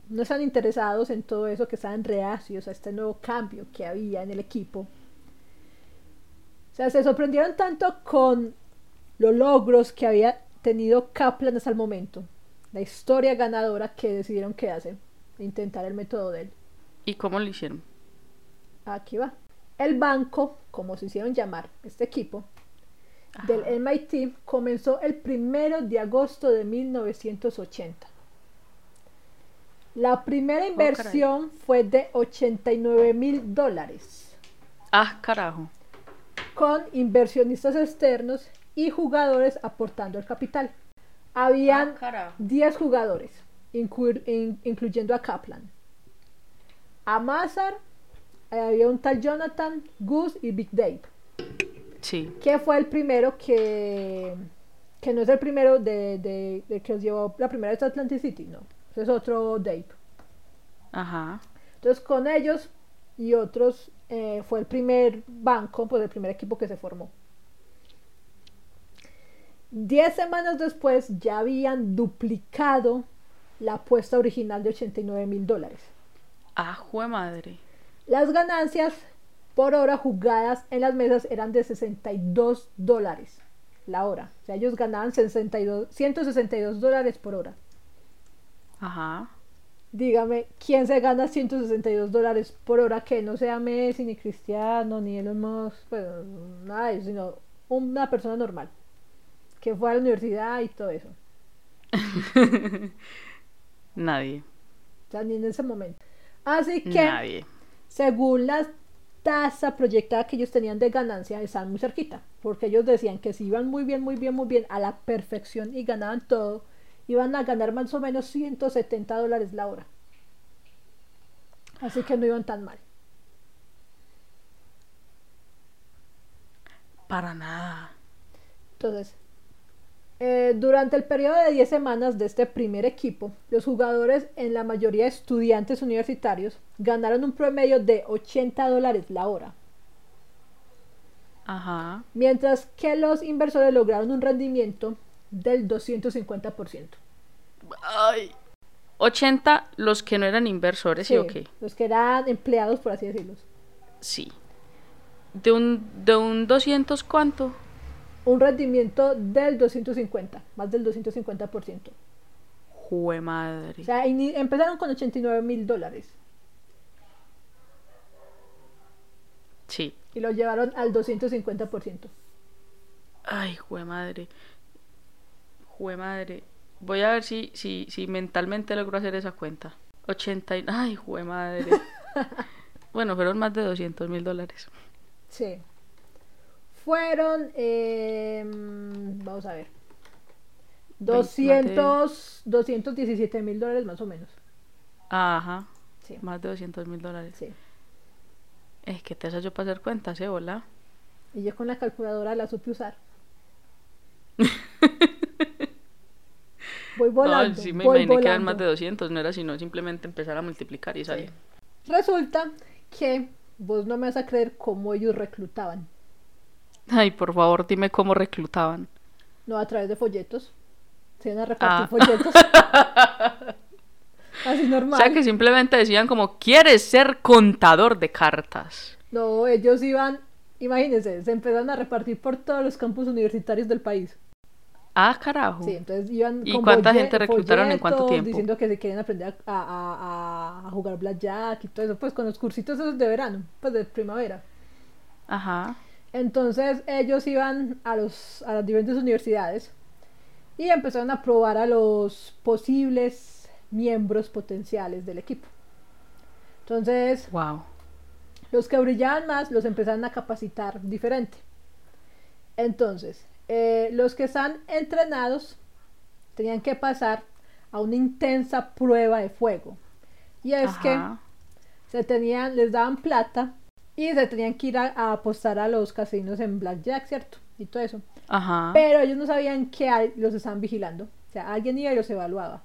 no están interesados en todo eso, que estaban reacios a este nuevo cambio que había en el equipo, o sea, se sorprendieron tanto con los logros que había tenido Kaplan hasta el momento, la historia ganadora que decidieron quedarse, intentar el método de él. ¿Y cómo lo hicieron? Aquí va. El banco, como se hicieron llamar este equipo, del MIT comenzó el primero de agosto de 1980. La primera inversión fue de 89 mil dólares. Ah, carajo. Con inversionistas externos y jugadores aportando el capital. Habían 10 jugadores, incluyendo a Kaplan. A Mazar, había un tal Jonathan, Goose y Big Dave. Sí. Que fue el primero que. Que no es el primero de, de, que os llevó la primera vez a Atlantic City, no. Ese es otro Dave. Ajá. Entonces, con ellos y otros, eh, fue el primer banco, pues el primer equipo que se formó. Diez semanas después ya habían duplicado la apuesta original de 89 mil dólares. Ah, jue madre. Las ganancias por hora jugadas en las mesas eran de 62 dólares la hora. O sea, ellos ganaban 62, 162 dólares por hora. Ajá. Dígame, ¿quién se gana 162 dólares por hora que no sea Messi, ni Cristiano, ni Elon Musk? Pues nada sino una persona normal. Que fue a la universidad y todo eso. Nadie. O sea, ni en ese momento. Así que, Nadie. según las tasa proyectada que ellos tenían de ganancia estaban muy cerquita, porque ellos decían que si iban muy bien, muy bien, muy bien, a la perfección y ganaban todo, iban a ganar más o menos 170 dólares la hora. Así que no iban tan mal. Para nada. Entonces, eh, durante el periodo de 10 semanas de este primer equipo, los jugadores, en la mayoría estudiantes universitarios, ganaron un promedio de 80 dólares la hora. Ajá. Mientras que los inversores lograron un rendimiento del 250%. Ay. 80 los que no eran inversores, ¿sí, o qué? Los que eran empleados, por así decirlo. Sí. ¿De un, de un 200 cuánto? Un rendimiento del 250, más del 250%. Jue madre. O sea, empezaron con 89 mil dólares. Sí. Y lo llevaron al 250%. Ay, jue madre. Jue madre. Voy a ver si, si, si mentalmente logro hacer esa cuenta. 80 Ay, jue madre. bueno, fueron más de 200 mil dólares. Sí fueron, em, vamos a ver, 200, 217 mil dólares más o menos. Ajá. Sí. Más de 200 mil dólares. Sí. Es que te haces yo para hacer cuentas, ¿eh? Hola. Y yo con la calculadora la supe usar. voy volando. No, sí me imaginé que eran más de 200, no era sino simplemente empezar a multiplicar y salir. Resulta que vos no me vas a creer cómo ellos reclutaban. Ay, por favor, dime cómo reclutaban. No, a través de folletos. Se iban a repartir ah. folletos. Así normal. O sea, que simplemente decían como, ¿quieres ser contador de cartas? No, ellos iban, imagínense, se empezaron a repartir por todos los campus universitarios del país. Ah, carajo. Sí, entonces iban ¿Y cuánta gente reclutaron en cuánto tiempo? Diciendo que se quieren aprender a, a, a, jugar blackjack y todo eso, pues con los cursitos esos de verano, pues de primavera. Ajá. Entonces ellos iban a, los, a las diferentes universidades y empezaron a probar a los posibles miembros potenciales del equipo. Entonces, wow. los que brillaban más los empezaron a capacitar diferente. Entonces, eh, los que están entrenados tenían que pasar a una intensa prueba de fuego. Y es que se tenían, les daban plata y se tenían que ir a, apostar a los casinos en Blackjack, ¿cierto? Y todo eso. Ajá. Pero ellos no sabían que los estaban vigilando. O sea, alguien iba y los evaluaba.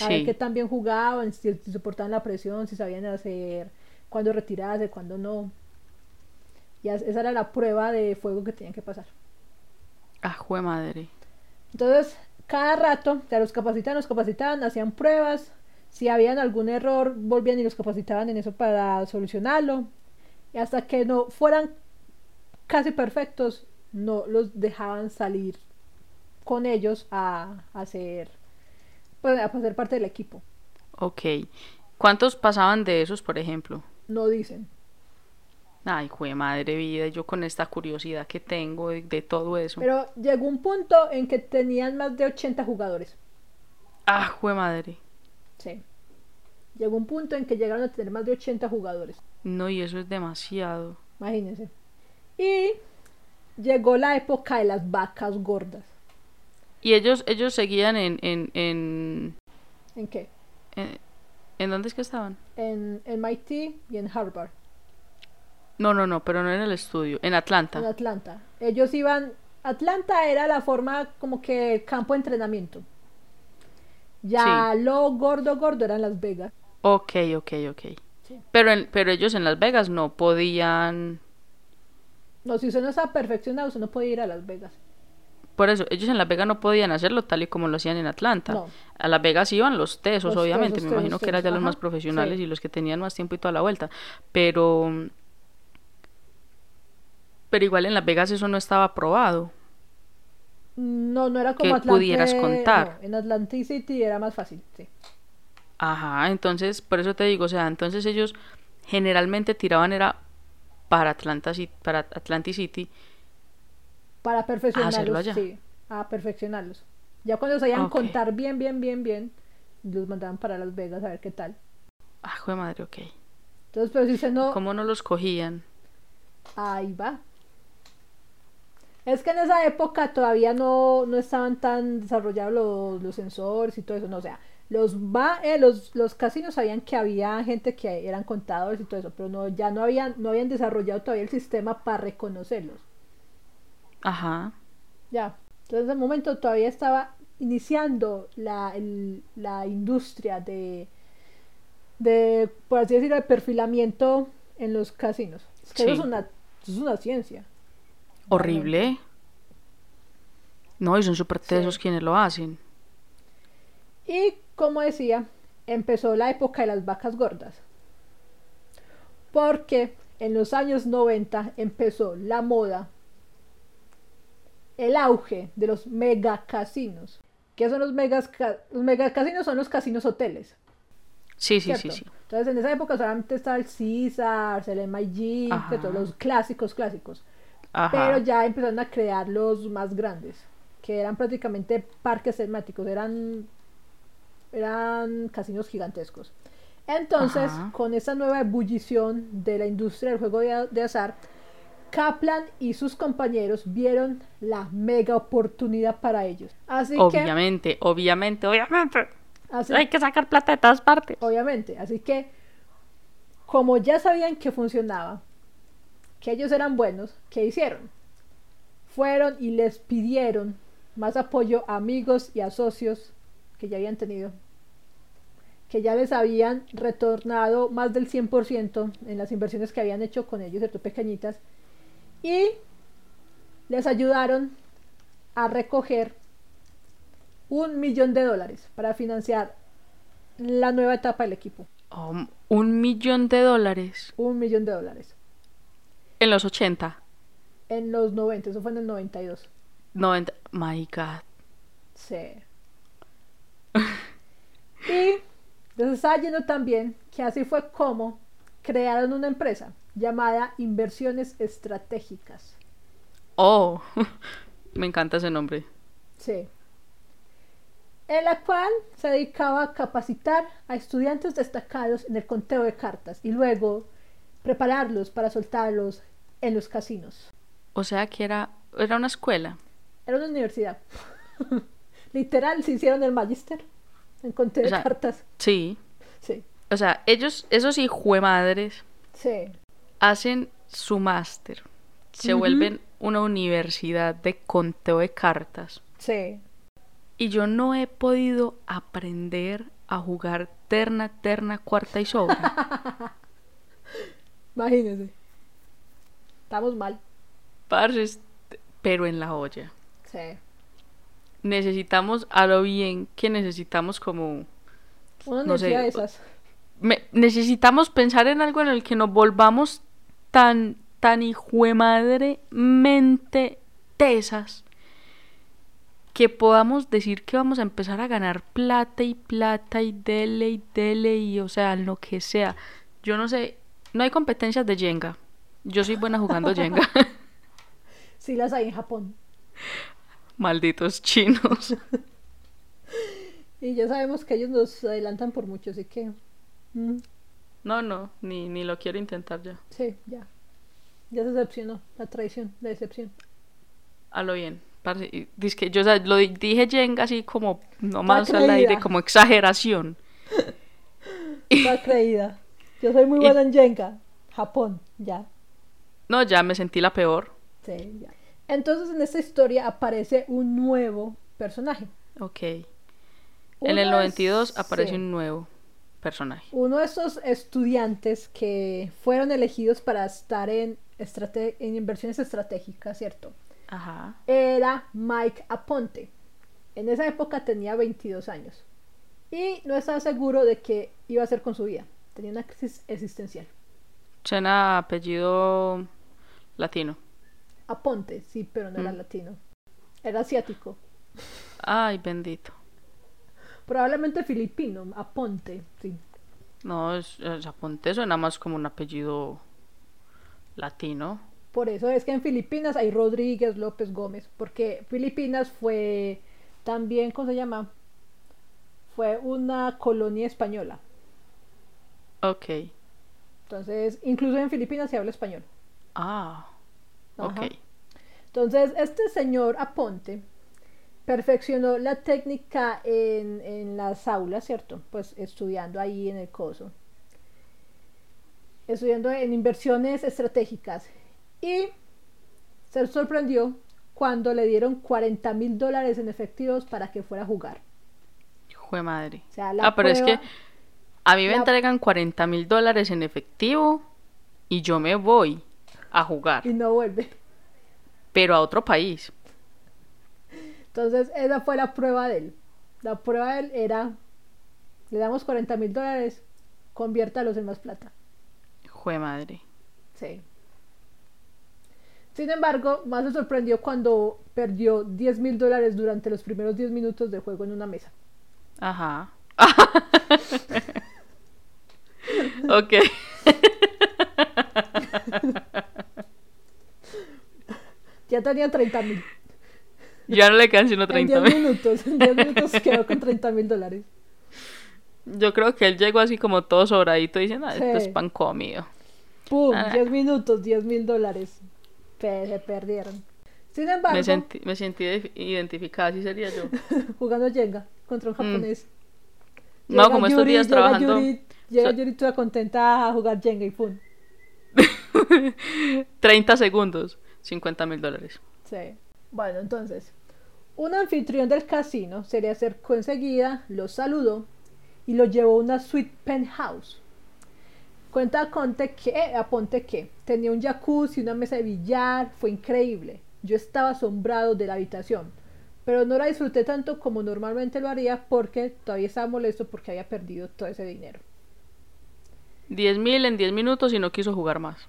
A ver qué tan bien jugaban, si, soportaban la presión, si sabían hacer cuándo retirarse, cuándo no. Y esa era la prueba de fuego que tenían que pasar. Ah, jue madre. Entonces, cada rato, ya los capacitaban, los capacitaban, hacían pruebas. Si habían algún error, volvían y los capacitaban en eso para solucionarlo. Y hasta que no fueran casi perfectos, no los dejaban salir con ellos a, hacer, pues, a hacer parte del equipo. Ok. ¿Cuántos pasaban de esos, por ejemplo? No dicen. Ay, jue madre vida, yo con esta curiosidad que tengo de, de todo eso. Pero llegó un punto en que tenían más de 80 jugadores. Ah, jue madre. Sí. Llegó un punto en que llegaron a tener más de 80 jugadores. No, y eso es demasiado. Imagínense. Y llegó la época de las vacas gordas. Y ellos, ellos seguían en, en, en, ¿En qué? en, ¿en dónde es que estaban? En MIT y en Harvard, No, no, no, pero no en el estudio, en en Atlanta. Atlanta. Ellos iban. Atlanta era la forma como que el campo de entrenamiento. Ya lo gordo, gordo eran Las Vegas. Ok, ok, ok. Sí. Pero, en, pero ellos en Las Vegas no podían... No, si usted no estaba perfeccionado, usted no podía ir a Las Vegas. Por eso, ellos en Las Vegas no podían hacerlo tal y como lo hacían en Atlanta. No. A Las Vegas iban los tesos, Los obviamente. tesos, Me tesos, imagino que eran ya los más profesionales sí. y los que tenían más tiempo y toda la vuelta. Pero... Pero igual en Las Vegas eso no estaba aprobado. No, no era como Que Atlanta. pudieras contar. no, en Atlantic City era más fácil, sí. Ajá, entonces, por eso te digo, o sea, entonces ellos generalmente tiraban era para Atlanta, para Atlantic City. Para perfeccionarlos, allá. sí. A perfeccionarlos. Ya cuando sabían Ok. contar bien, bien, bien, bien, los mandaban para Las Vegas a ver qué tal. Ah, jue madre, ok. Entonces, pero si usted no... ¿Cómo no los cogían? Ahí va. Es que en esa época todavía no, no estaban tan desarrollados los, los sensores y todo eso, no, o sea, los, va, eh, los, los casinos sabían que había gente que eran contadores y todo eso, pero no, ya no habían, no habían desarrollado todavía el sistema para reconocerlos. Ajá. Ya, entonces en ese momento todavía estaba iniciando la, el- la industria de, de, por así decirlo, de perfilamiento en los casinos. Es que eso, es una, eso es una ciencia. Horrible. No, y son súper tesos Sí. quienes lo hacen. Y como decía, empezó la época de las vacas gordas. Porque en los años 90 empezó la moda, el auge de los megacasinos. ¿Qué son los megas Los megacasinos son los casinos hoteles. Sí, sí, sí, sí. Entonces en esa época solamente estaba el Caesars, el MIG. ¿cierto? los clásicos, clásicos. Ajá. Pero ya empezaron a crear los más grandes, que eran prácticamente parques temáticos, eran, eran casinos gigantescos. Entonces, Ajá. con esa nueva ebullición de la industria del juego de, de azar, Kaplan y sus compañeros vieron la mega oportunidad para ellos. Así obviamente, obviamente, obviamente. que, así, Hay que sacar plata de todas partes. obviamente, así que, como ya sabían que funcionaba, que ellos eran buenos, ¿qué hicieron? Fueron y les pidieron más apoyo a amigos y a socios que ya habían tenido, que ya les habían retornado más del 100% en las inversiones que habían hecho con ellos, ¿cierto? Pequeñitas, y les ayudaron a recoger un millón de dólares para financiar la nueva etapa del equipo. Oh, un millón de dólares Un millón de dólares. En los 80. En los 90, eso fue en el 92. 90. My God. Sí. y les estaba yendo también que así fue como crearon una empresa llamada Inversiones Estratégicas. Oh, me encanta ese nombre. Sí. En la cual se dedicaba a capacitar a estudiantes destacados en el conteo de cartas y luego prepararlos para soltarlos en los casinos. O sea que era, era una escuela. Era una universidad. Literal, se hicieron el magister en conteo O sea, de cartas. Sí. Sí, O sea, ellos, esos madres sí, hacen su máster. Se vuelven una universidad de conteo de cartas. sí. Y yo no he podido aprender a jugar terna, terna, cuarta y sobra. Imagínense. Estamos mal. Parce, est- pero en la olla. Sí. Necesitamos a lo bien que necesitamos como... Una No sé, de esas. me- necesitamos pensar en algo en el que nos volvamos tan, tan hijuemadremente tesas que podamos decir que vamos a empezar a ganar plata y plata y dele y dele y o sea, lo que sea. Yo no sé, no hay competencias de Jenga. Yo soy buena jugando Jenga. Sí las hay en Japón. Malditos chinos. Y ya sabemos que ellos nos adelantan por mucho, así que... mm, No, no, ni, ni lo quiero intentar ya. sí, ya. Ya se decepcionó la traición, la decepción. A lo bien. y dizque yo o sea, lo di- dije Jenga así como nomás al aire, como exageración. Está creída. Yo soy muy Y- buena en Jenga. Japón, ya. No, ya me sentí la peor. Sí, ya. Entonces en esta historia aparece un nuevo personaje. Ok. Uno en el es- 92 aparece sí. un nuevo personaje. Uno de esos estudiantes que fueron elegidos para estar en, estrate- en inversiones estratégicas, ¿cierto? Ajá. Era Mike Aponte. En esa época tenía 22 años. Y no estaba seguro de qué iba a hacer con su vida. Tenía una crisis existencial. Suena apellido latino. Aponte, sí, pero no era Mm. latino. Era asiático. Ay, bendito. Probablemente filipino, Aponte, sí. No, es, es- Aponte suena más como un apellido latino. Por eso es que en Filipinas hay Rodríguez, López, Gómez, porque Filipinas fue también, ¿cómo se llama? Fue una colonia española. Ok. Entonces, incluso en Filipinas se habla español. Ah. Ok. Ajá. Entonces, este señor Aponte perfeccionó la técnica en, en las aulas, ¿cierto? Pues estudiando ahí en el coso. Estudiando en inversiones estratégicas. Y se sorprendió cuando le dieron 40 mil dólares en efectivos para que fuera a jugar. De madre. O sea, la ah, pero es que a mí me la- entregan 40 mil dólares en efectivo y yo me voy a jugar, Y no vuelve. pero a otro país. Entonces, esa fue la prueba de él. La prueba de él era, le damos 40 mil dólares, conviértalos en más plata. De madre. Sí. Sin embargo, más se sorprendió cuando perdió 10 mil dólares durante los primeros 10 minutos de juego en una mesa. Ajá. ok. Ya tenía 30 mil. Ya no le quedan sino En 30 10 mil. minutos, en 10 minutos quedó con 30 mil dólares. Yo creo que él llegó así como todo sobradito diciendo, ah, esto es Sí. pan comido. ¡Pum! Ah. 10 minutos, 10 mil dólares. Se perdieron. Sin embargo, Me sentí, me sentí de- identificada, así sería yo. jugando Jenga contra un Mm. japonés. No, como estos días llega trabajando- Yuri, llega So- Yuri toda contenta a jugar Jenga y ¡pum! 30 segundos, 50 mil dólares. Sí. Bueno, entonces, un anfitrión del casino se le acercó enseguida, lo saludó y lo llevó a una suite penthouse. Cuenta Conte que, eh, aponte que tenía un jacuzzi, una mesa de billar, fue increíble. Yo estaba asombrado de la habitación, pero no la disfruté tanto como normalmente lo haría porque todavía estaba molesto porque había perdido todo ese dinero. 10 mil en 10 minutos y no quiso jugar más.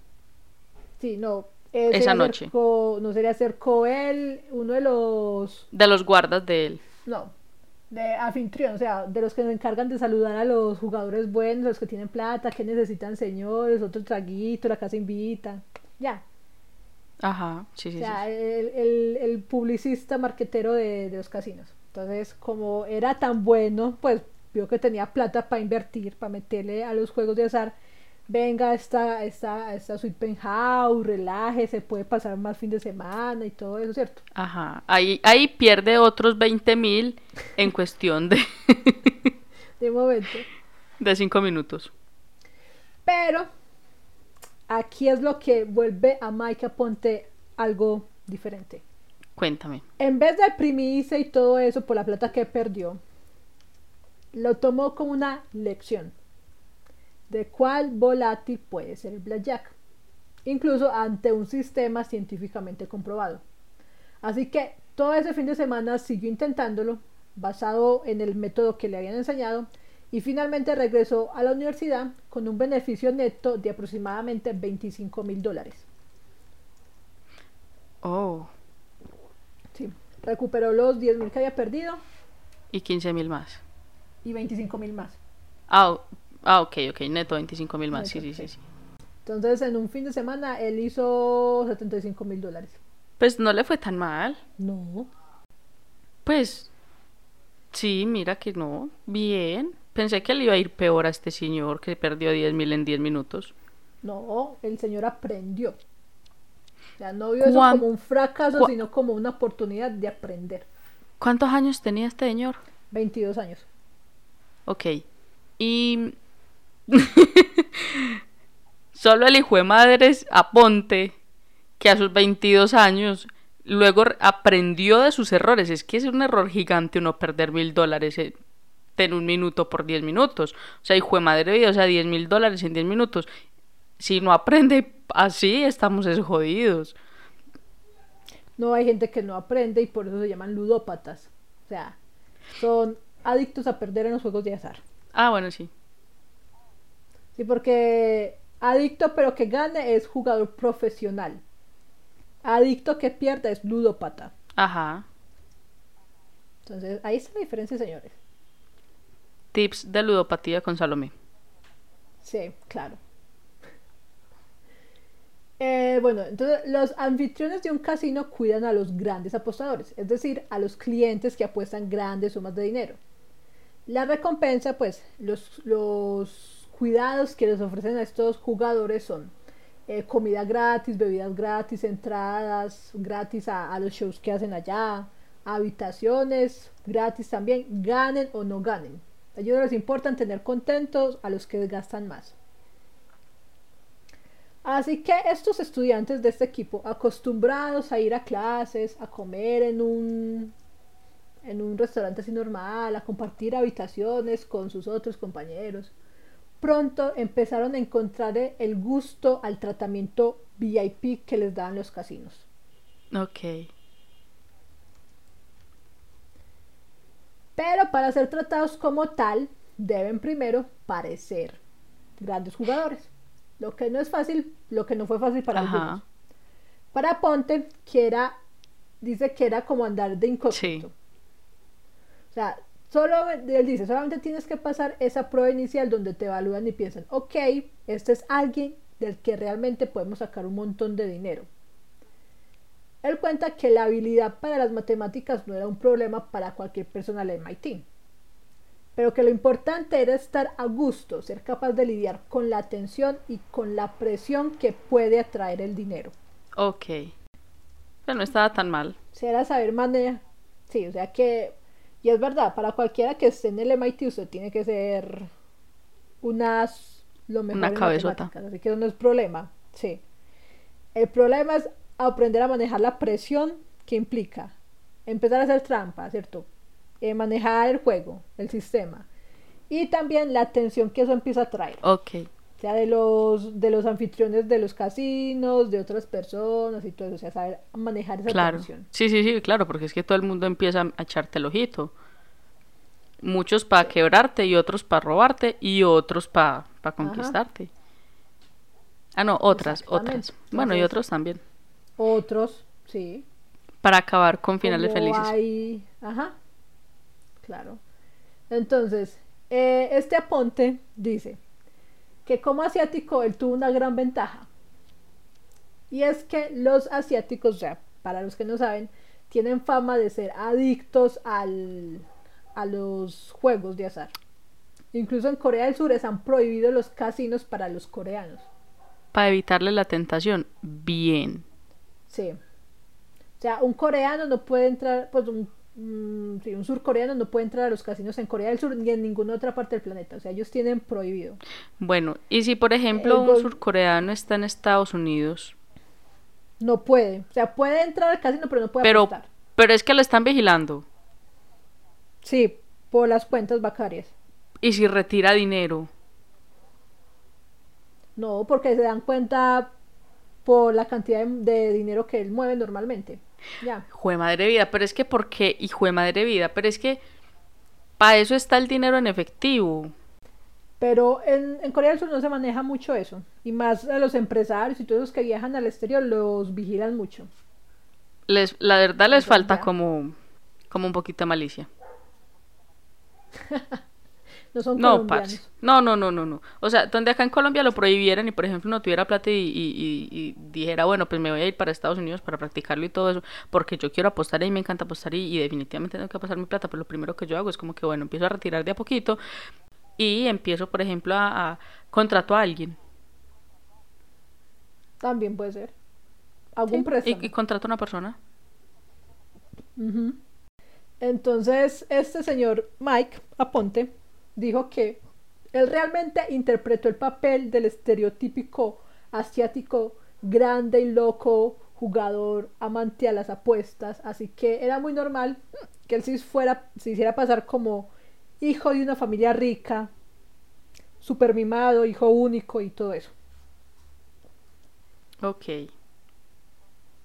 Sí, no. Eh, Esa noche. acercó- no se le acercó él, uno de los De los guardas de él. No, de anfitrión, o sea, de los que se encargan de saludar a los jugadores buenos, los que tienen plata, que necesitan señores, otro traguito, la casa invita. Ya, Ajá, sí, o sí, sea, sí. el, el- el publicista marquetero de, de los casinos. Entonces, como era tan bueno, pues vio que tenía plata para invertir, para meterle a los juegos de azar. Venga, esta, esta, esta suite penthouse, relaje, se puede pasar más fin de semana y todo eso, ¿cierto? Ajá. Ahí, ahí pierde otros 20 mil en cuestión de, De momento. de 5 minutos. Pero aquí es lo que vuelve a Mike Aponte algo diferente. Cuéntame. En vez de deprimirse y todo eso por la plata que perdió, lo tomó como una lección. De cuál volátil puede ser el blackjack, incluso ante un sistema científicamente comprobado. Así que todo ese fin de semana siguió intentándolo, basado en el método que le habían enseñado, y finalmente regresó a la universidad con un beneficio neto de aproximadamente 25 mil dólares. Oh. Sí, recuperó los 10 mil que había perdido. Y 15 mil más. Y 25 mil más. Ah, ah, ok, ok, neto 25 mil más, sí, sí, sí, sí. Entonces en un fin de semana él hizo 75 mil dólares. Pues no le fue tan mal. No. Pues sí, mira que no. Bien. Pensé que le iba a ir peor a este señor que perdió 10 mil en 10 minutos. No, el señor aprendió. Sea, no vio eso como un fracaso, sino como una oportunidad de aprender. ¿Cuántos años tenía este señor? 22 años. Ok. Y... Solo el hijo de madres aponte que a sus 22 años luego aprendió de sus errores. Es que es un error gigante uno perder mil dólares en un minuto por 10 minutos. O sea, hijo de madre o sea, 10 mil dólares en 10 minutos. Si no aprende así, estamos jodidos. No, hay gente que no aprende y por eso se llaman ludópatas. O sea, son adictos a perder en los juegos de azar. Ah, bueno, sí. Sí, porque adicto pero que gane es jugador profesional. Adicto que pierda es ludópata. Ajá. Entonces, ahí está la diferencia, señores. Tips de ludopatía con Salomé. Sí, claro. Eh, bueno, entonces los anfitriones de un casino cuidan a los grandes apostadores, es decir, a los clientes que apuestan grandes sumas de dinero. La recompensa, pues, los, los cuidados que les ofrecen a estos jugadores son eh, comida gratis, bebidas gratis, entradas gratis a, a los shows que hacen allá, habitaciones gratis también, ganen o no ganen. A ellos les importa tener contentos a los que gastan más. Así que estos estudiantes de este equipo, acostumbrados a ir a clases, a comer en un, en un restaurante así normal, a compartir habitaciones con sus otros compañeros, pronto empezaron a encontrar el gusto al tratamiento VIP que les dan los casinos. Ok. Pero para ser tratados como tal, deben primero parecer grandes jugadores. Lo que no es fácil, lo que no fue fácil para algunos. Para Ponte, que era, dice que era como andar de incógnito. O sea, solo, él dice, solamente tienes que pasar esa prueba inicial donde te evalúan y piensan, ok, este es alguien del que realmente podemos sacar un montón de dinero. Él cuenta que la habilidad para las matemáticas no era un problema para cualquier persona del MIT, pero que lo importante era estar a gusto, ser capaz de lidiar con la tensión y con la presión que puede atraer el dinero. Ok. Pero no estaba tan mal. Si era saber manejar. Sí, o sea que. Y es verdad, para cualquiera que esté en el MIT, usted tiene que ser unas. Lo mejor Una cabezota. Así que eso no es problema. Sí. El problema es aprender a manejar la presión que implica empezar a hacer trampa, ¿cierto? Eh, manejar el juego, el sistema. Y también la atención que eso empieza a traer. Ok. O sea, de los, de los anfitriones de los casinos, de otras personas y todo eso. O sea, saber manejar esa claro. tensión. Sí, sí, sí, claro, porque es que todo el mundo empieza a echarte el ojito. Muchos para quebrarte y otros para robarte y otros para conquistarte. Ah, no, otras, otras. Bueno, y otros también. Otros, sí. Para acabar con finales Como felices. hay- Ajá. Claro. Entonces, eh, este aponte dice que como asiático él tuvo una gran ventaja. Y es que los asiáticos, sea, para los que no saben, tienen fama de ser adictos al, a los juegos de azar. Incluso en Corea del Sur les han prohibido los casinos para los coreanos. Para evitarle la tentación. Bien. Sí. O sea, un coreano no puede entrar, pues un, mm, sí, un surcoreano no puede entrar a los casinos en Corea del Sur ni en ninguna otra parte del planeta. O sea, ellos tienen prohibido. Bueno, y si por ejemplo El un surcoreano está en Estados Unidos, No puede. O sea, puede entrar al casino, pero no puede pero, apostar. pero es que lo están vigilando. Sí, por las cuentas bancarias. Y si retira dinero, No, porque se dan cuenta por la cantidad de, de dinero que él mueve normalmente. Ya. Jue madre vida, pero es que ¿por qué? Y jue madre vida, pero es que para eso está el dinero en efectivo. Pero en, en Corea del Sur no se maneja mucho eso. Y más a los empresarios y todos los que viajan al exterior los vigilan mucho. Les, la verdad les Entonces, falta ya. como, como un poquito de malicia. No son No, colombianos. parce. No, no, no, no, no. O sea, donde acá en Colombia lo prohibieran y, por ejemplo, no tuviera plata y, y- y- dijera, bueno, pues me voy a ir para Estados Unidos para practicarlo y todo eso, porque yo quiero apostar y me encanta apostar y, y definitivamente tengo que pasar mi plata, pero lo primero que yo hago es como que, bueno, empiezo a retirar de a poquito y empiezo, por ejemplo, a, a contrato a alguien También puede ser. Algún ¿sí? y, y contrato a una persona. Entonces, este señor Mike Aponte dijo que él realmente interpretó el papel del estereotípico asiático grande y loco, jugador, amante a las apuestas, así que era muy normal que él si fuera, se hiciera pasar como hijo de una familia rica, super mimado, hijo único y todo eso. Ok.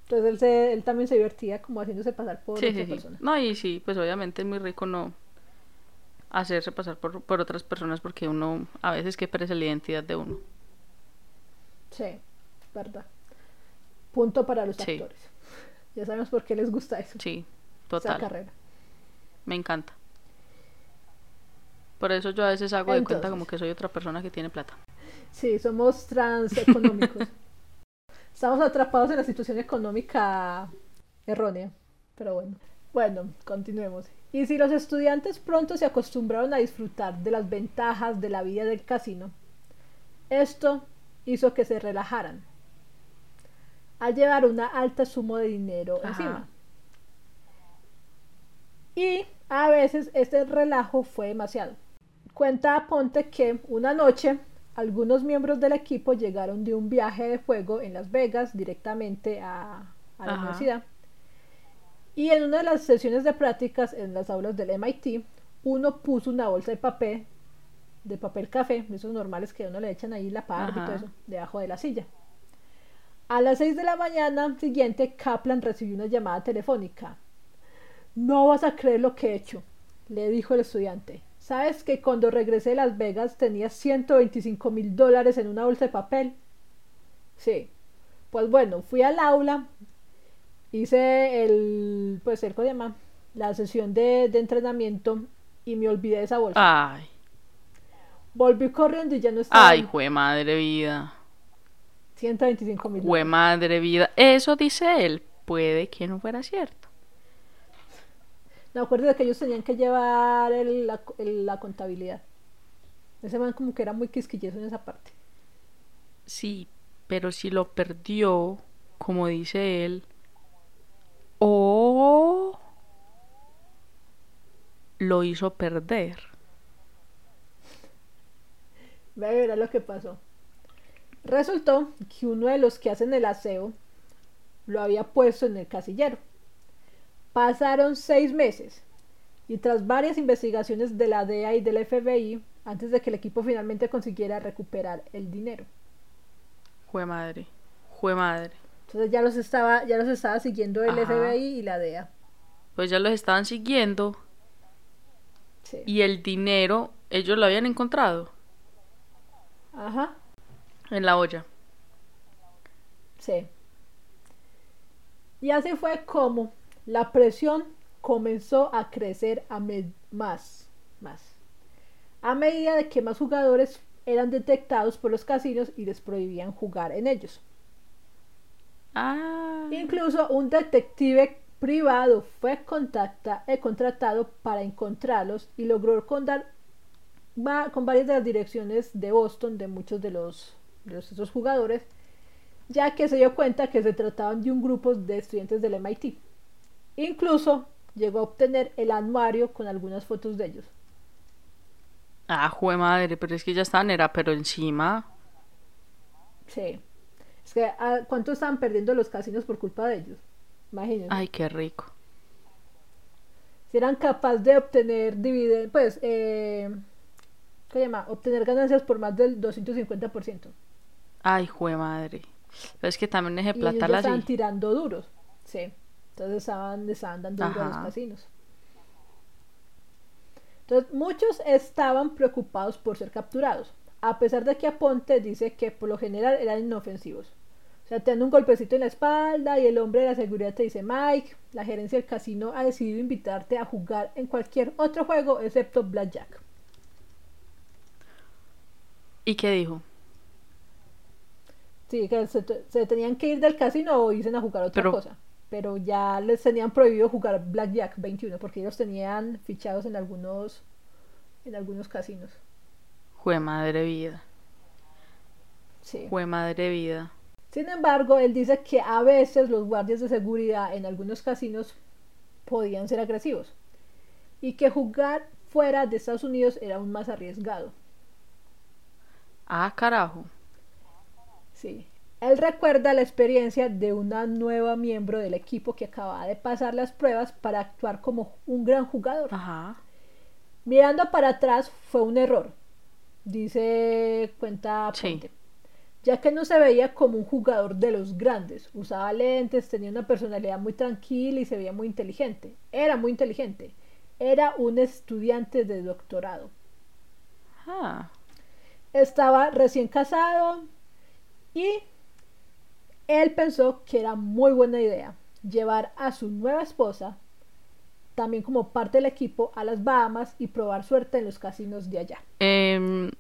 Entonces él, se- él también se divertía como haciéndose pasar por Sí, otra sí, sí. persona. No, y sí, pues obviamente es muy rico no hacerse pasar por, por otras personas porque uno a veces que perece la identidad de uno. Sí, verdad. Punto para los Sí. actores. Ya sabemos por qué les gusta eso. Sí, Esa total. carrera. Me encanta. Por eso yo a veces hago de cuenta Entonces. como que soy otra persona que tiene plata. Sí, somos transeconómicos. Estamos atrapados en la situación económica errónea. Pero bueno. Bueno, continuemos. Y si los estudiantes pronto se acostumbraron a disfrutar de las ventajas de la vida del casino, esto hizo que se relajaran al llevar una alta suma de dinero Ajá. encima. Y a veces este relajo fue demasiado. Cuenta Ponte que una noche algunos miembros del equipo llegaron de un viaje de juego en Las Vegas directamente a, a la Ajá. universidad. Y en una de las sesiones de prácticas en las aulas del MIT, uno puso una bolsa de papel, de papel café, de esos normales que a uno le echan ahí la par y todo eso, debajo de la silla. A las 6 de la mañana siguiente, Kaplan recibió una llamada telefónica. No vas a creer lo que he hecho, le dijo el estudiante. ¿Sabes que cuando regresé de Las Vegas tenía 125 mil dólares en una bolsa de papel? Sí. Pues bueno, fui al aula, hice el, pues el, ¿cómo se llama? La sesión de, de entrenamiento y me olvidé de esa bolsa. Ay, Volví corriendo y ya no estaba. ay, jue madre vida. 125 mil Jue madre vida. Eso dice él. Puede que no fuera cierto. Me acuerdo de que ellos tenían que llevar el- la, el- la contabilidad. Ese man como que era muy quisquilloso en esa parte. Sí, pero si lo perdió, como dice él, o lo hizo perder. Ve a ver lo que pasó. Resultó que uno de los que hacen el aseo lo había puesto en el casillero. Pasaron seis meses y tras varias investigaciones de la DEA y del FBI, antes de que el equipo finalmente consiguiera recuperar el dinero. Jue madre. Jue madre. Entonces ya los estaba, ya los estaba siguiendo el Ajá. FBI y la DEA. Pues ya los estaban siguiendo Sí. y el dinero ellos lo habían encontrado Ajá. en la olla. Sí. Y así fue como la presión comenzó a crecer a más, más. A medida de que más jugadores eran detectados por los casinos y les prohibían jugar en ellos. Ah. Incluso un detective privado fue contacta- eh, contratado para encontrarlos y logró contar va- con varias de las direcciones de Boston de muchos de los, de los- esos jugadores, ya que se dio cuenta que se trataban de un grupo de estudiantes del MIT. Incluso llegó a obtener el anuario con algunas fotos de ellos. Ah, jue madre, pero es que ya estaban, era, pero encima. Sí. Es que, ¿a ¿cuánto estaban perdiendo los casinos por culpa de ellos? Imagínense. Ay, qué rico. si eran capaces de obtener dividendos, pues, eh, ¿qué se llama? Obtener ganancias por más del 250%. Ay, jue madre. Pero es que también es de Y ellos plata ya la estaban tirando duros. Sí. Entonces estaban, estaban dando duro a los casinos. Entonces muchos estaban preocupados por ser capturados. A pesar de que Aponte dice que por lo general eran inofensivos. O sea, te dan un golpecito en la espalda y el hombre de la seguridad te dice, Mike, la gerencia del casino ha decidido invitarte a jugar en cualquier otro juego excepto Blackjack. ¿Y qué dijo? Sí, que se, te- se tenían que ir del casino o irse a jugar otra Pero- cosa. Pero ya les tenían prohibido jugar Blackjack 21 porque ellos tenían fichados en algunos en algunos casinos. Jue madre vida. Sí. Jue madre vida. Sin embargo, él dice que a veces los guardias de seguridad en algunos casinos podían ser agresivos y que jugar fuera de Estados Unidos era aún más arriesgado. Ah, carajo. Sí. Él recuerda la experiencia de una nueva miembro del equipo que acababa de pasar las pruebas para actuar como un gran jugador. Ajá. Mirando para atrás fue un error, dice cuenta Sí. Ponte, ya que no se veía como un jugador de los grandes, usaba lentes, tenía una personalidad muy tranquila y se veía muy inteligente, era muy inteligente, era un estudiante de doctorado, Ah. estaba recién casado y él pensó que era muy buena idea llevar a su nueva esposa también como parte del equipo a las Bahamas y probar suerte en los casinos de allá. Em,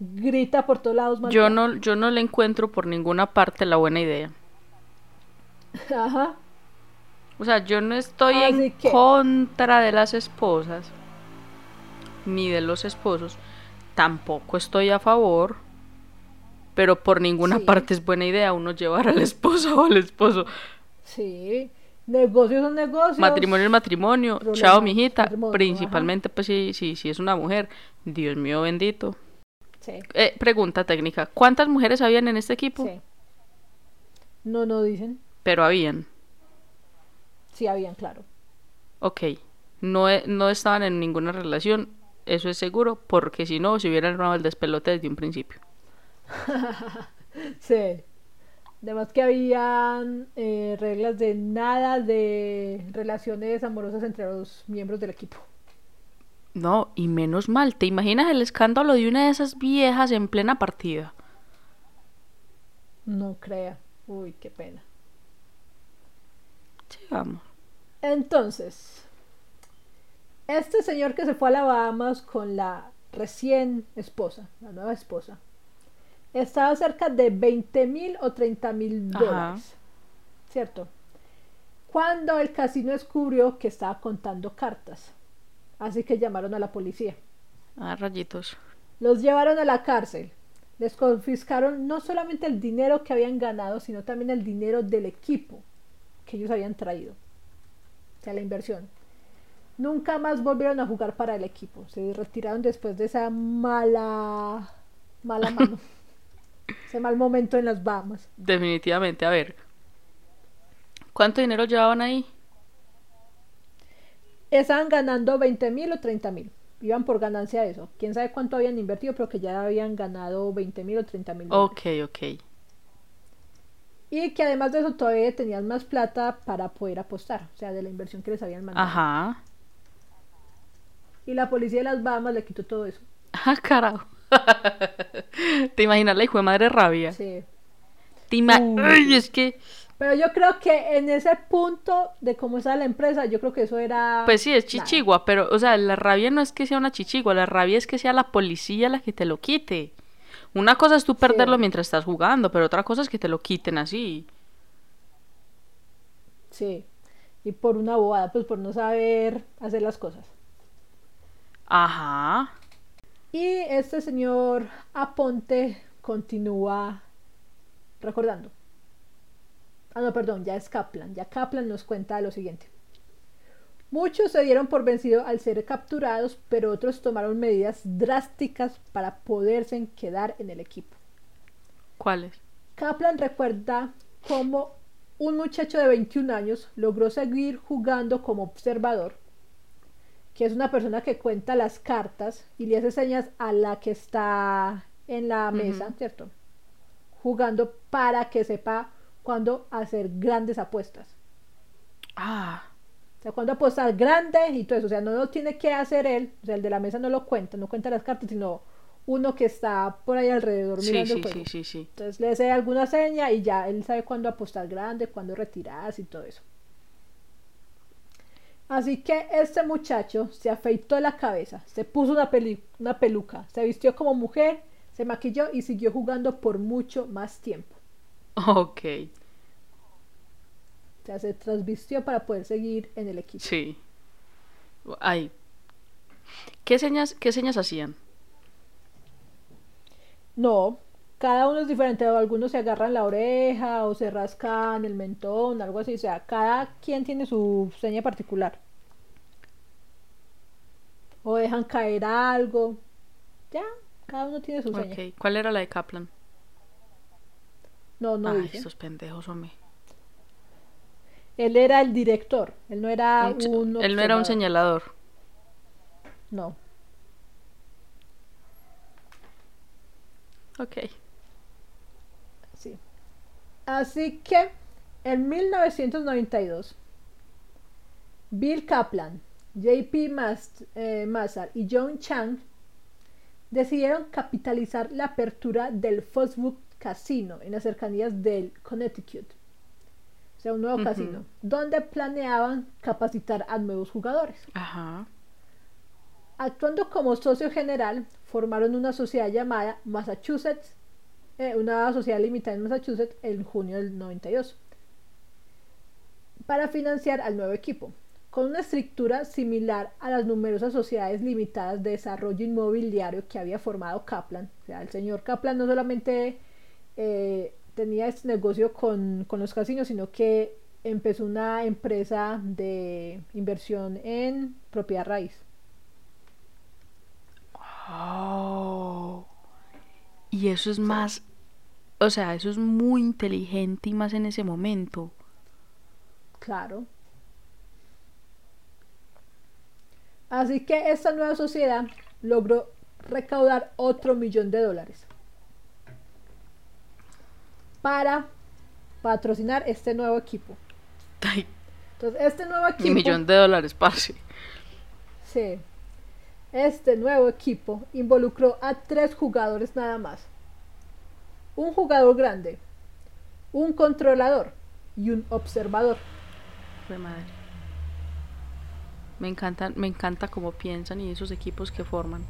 Grita por todos lados. yo no, yo no le encuentro por ninguna parte la buena idea. Ajá. O sea, yo no estoy Así en que- contra de las esposas, ni de los esposos. Tampoco estoy a favor. Pero por ninguna Sí. parte es buena idea uno llevar a la esposa o al esposo. Sí. Negocios son negocios. Matrimonio es matrimonio. Problema, Chao, mijita. matrimonio, Principalmente, pues, si, si, si es una mujer. Dios mío bendito. Sí. Eh, pregunta técnica. ¿Cuántas mujeres habían en este equipo? Sí. No, no dicen. Pero habían. Sí, habían, claro. Ok. No, e- no estaban en ninguna relación. Eso es seguro. Porque si no, se hubieran armado el despelote desde un principio. Sí. Además que habían eh, reglas de nada de relaciones amorosas entre los miembros del equipo. No, y menos mal. ¿Te imaginas el escándalo de una de esas viejas en plena partida? No crea. Uy, qué pena. Sí, vamos. Entonces, este señor que se fue a la Bahamas con la recién esposa, la nueva esposa, estaba cerca de 20 mil o 30 mil dólares. ¿Cierto? Cuando el casino descubrió que estaba contando cartas. Así que llamaron a la policía. Ah, rayitos. Los llevaron a la cárcel. Les confiscaron no solamente el dinero que habían ganado, sino también el dinero del equipo que ellos habían traído. O sea, la inversión. Nunca más volvieron a jugar para el equipo. Se retiraron después de esa mala, mala mano. Ese mal momento en las Bahamas. Definitivamente. A ver. ¿Cuánto dinero llevaban ahí? Estaban ganando 20 mil o 30 mil. Iban por ganancia de eso. Quién sabe cuánto habían invertido, pero que ya habían ganado 20 mil o 30 mil. Ok, ok. Y que además de eso todavía tenían más plata para poder apostar, o sea, de la inversión que les habían mandado. Ajá. Y la policía de las Bahamas le quitó todo eso. Ah, carajo. ¿Te imaginas la hijo de madre rabia? Sí. Te. Ay, es que. Pero yo creo que en ese punto de cómo está la empresa, yo creo que eso era... Pues sí, es chichigua, pero, o sea, la rabia no es que sea una chichigua, la rabia es que sea la policía la que te lo quite. Una cosa es tú perderlo Sí. mientras estás jugando, pero otra cosa es que te lo quiten así. Sí. Y por una bobada, pues por no saber hacer las cosas. Ajá. Y este señor Aponte continúa recordando. Ah, no, perdón, ya es Kaplan. Ya Kaplan nos cuenta lo siguiente. Muchos se dieron por vencido al ser capturados, pero otros tomaron medidas drásticas para poderse quedar en el equipo. ¿Cuáles? Kaplan recuerda cómo un muchacho de 21 años logró seguir jugando como observador, que es una persona que cuenta las cartas y le hace señas a la que está en la mesa. ¿cierto? jugando para que sepa cuándo hacer grandes apuestas. Ah, O sea, cuándo apostar grande y todo eso. O sea, no lo tiene que hacer él. O sea, el de la mesa no lo cuenta, no cuenta las cartas, sino uno que está por ahí alrededor sí, mirando sí, el juego. sí, sí, sí. Entonces le hace alguna seña y ya él sabe cuándo apostar grande, cuándo retirarse y todo eso. Así que este muchacho se afeitó la cabeza, se puso una, peli- una peluca, se vistió como mujer, se maquilló y siguió jugando por mucho más tiempo. Ok, O sea, se transvistió para poder seguir en el equipo. sí. Ay. ¿Qué señas, qué señas hacían? No, cada uno es diferente. Algunos se agarran la oreja o se rascan el mentón, algo así. O sea, cada quien tiene su seña particular. O dejan caer algo. Ya, cada uno tiene su seña. Ok, ¿cuál era la de Kaplan? No, no Ay, dice. estos pendejos, hombre. Él era el director. Él no era Un él no era un señalador. No. Ok. Sí. Así que en 1992, Bill Kaplan, JP Mas- eh, Mazar y John Chang decidieron capitalizar la apertura del Foxwood Casino en las cercanías del Connecticut. O sea, un nuevo casino, donde planeaban capacitar a nuevos jugadores. Ajá. Actuando como socio general, formaron una sociedad llamada Massachusetts, eh, una sociedad limitada en Massachusetts en junio del 92, para financiar al nuevo equipo, con una estructura similar a las numerosas sociedades limitadas de desarrollo inmobiliario que había formado Kaplan. O sea, el señor Kaplan no solamente eh, tenía este negocio con, con los casinos, sino que empezó una empresa de inversión en propiedad raíz. Oh. Y eso es más, o sea, eso es muy inteligente y más en ese momento. Claro. Así que esta nueva sociedad logró recaudar otro millón de dólares para patrocinar este nuevo equipo. Entonces, este nuevo equipo, ni millón de dólares, parce. sí, este nuevo equipo involucró a tres jugadores nada más. Un jugador grande, un controlador y un observador. Madre. Me encantan, me encanta cómo piensan y esos equipos que forman.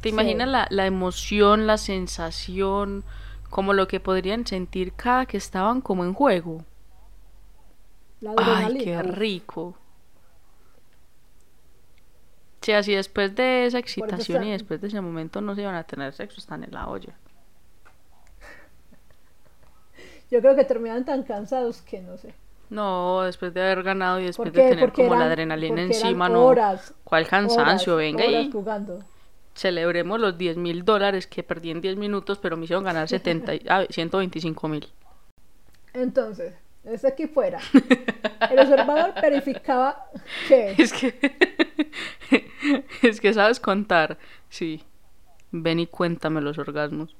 ¿Te Sí. imaginas la, la emoción, la sensación, como lo que podrían sentir cada que estaban como en juego? La Ay, qué rico. Sí, así después de esa excitación y después de ese momento no se iban a tener sexo, están en la olla. Yo creo que terminan tan cansados que no sé. No, después de haber ganado y después ¿Por de tener Porque como la adrenalina encima, no. horas, ¿Cuál cansancio? horas, Venga horas y jugando. celebremos los 10 mil dólares que perdí en 10 minutos, pero me hicieron ganar 70, y- ah, 125 mil. Entonces, este equipo era. El observador verificaba que. Es que, es que sabes contar. Sí. Ven y cuéntame los orgasmos.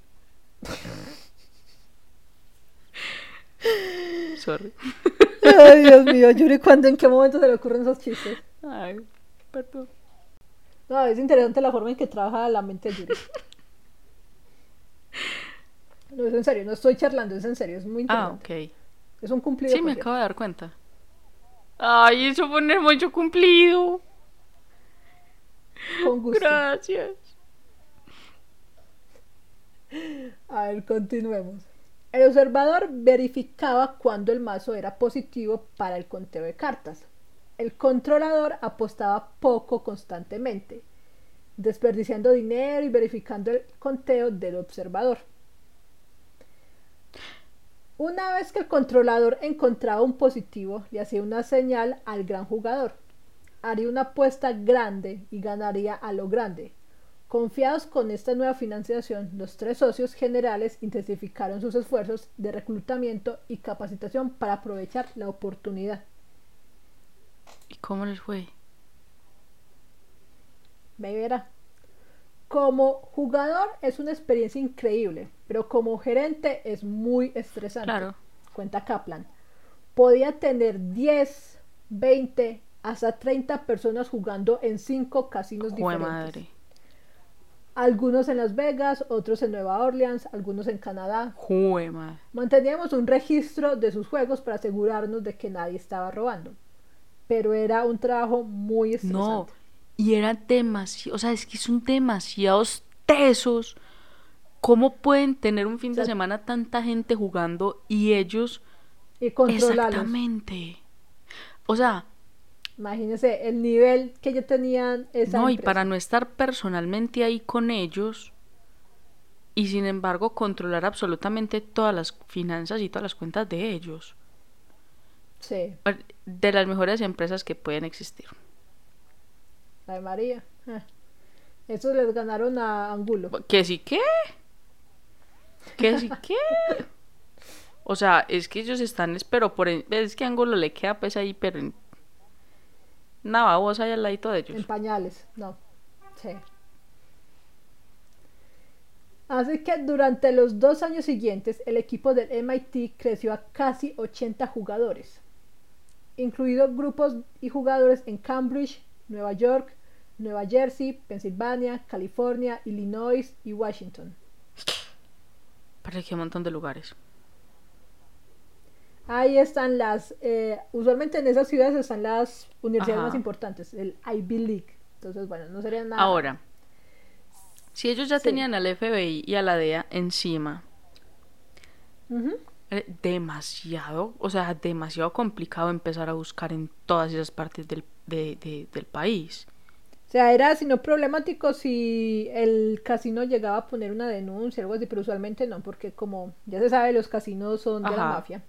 Sorry. Ay, Dios mío, Yuri, ¿cuándo, en qué momento se le ocurren esos chistes? Ay, perdón. No, es interesante la forma en que trabaja la mente de Yuri. No, es en serio, no estoy charlando, es en serio, es muy Ah, interesante. ok. Es un cumplido. Sí, me acabo de dar cuenta. Ay, eso fue un hermoso cumplido. Con gusto. Gracias. A ver, continuemos. El observador verificaba cuando el mazo era positivo para el conteo de cartas. El controlador apostaba poco constantemente, desperdiciando dinero y verificando el conteo del observador. Una vez que el controlador encontraba un positivo, le hacía una señal al gran jugador. Haría una apuesta grande y ganaría a lo grande. Confiados con esta nueva financiación, los tres socios generales intensificaron sus esfuerzos de reclutamiento y capacitación para aprovechar la oportunidad. ¿Y cómo les fue? Y verá. Como jugador es una experiencia increíble, pero como gerente es muy estresante. Claro. Cuenta Kaplan. Podía tener 10, 20, hasta 30 personas jugando en cinco casinos Jue diferentes. madre. Algunos en Las Vegas, otros en Nueva Orleans, algunos en Canadá. Jue madre. Manteníamos un registro de sus juegos para asegurarnos de que nadie estaba robando. Pero era un trabajo muy estresante. No, y era demasiado, o sea, es que son demasiados tesos. ¿Cómo pueden tener un fin de O sea, semana tanta gente jugando y ellos Y controlarlos. exactamente? O sea, Imagínense el nivel que ya tenían esa no, y para no estar personalmente ahí con ellos y sin embargo controlar absolutamente todas las finanzas y todas las cuentas de ellos. Sí, De las mejores empresas que pueden existir. la de María. Ah. Esos les ganaron a Angulo. ¿Que sí qué? ¿Que sí qué? O sea, es que ellos están, es- pero por en- es que Angulo le queda pues ahí, pero en una babosa ahí al ladito de En ellos. pañales, no. Sí. Así que durante los dos años siguientes, el equipo del MIT creció a casi 80 jugadores, incluidos grupos y jugadores en Cambridge, Nueva York, Nueva Jersey, Pensilvania, California, Illinois y Washington. Para que un montón de lugares. Ahí están las, eh, usualmente en esas ciudades están las universidades Ajá. más importantes, el Ivy League. Entonces, bueno, no sería nada. Ahora, si ellos ya Sí. tenían al FBI y a la DEA encima, eh, demasiado, o sea, demasiado complicado empezar a buscar en todas esas partes del, de- de- del país. O sea, era sino problemático si el casino llegaba a poner una denuncia o algo así, pero usualmente no, porque como ya se sabe, los casinos son de la mafia,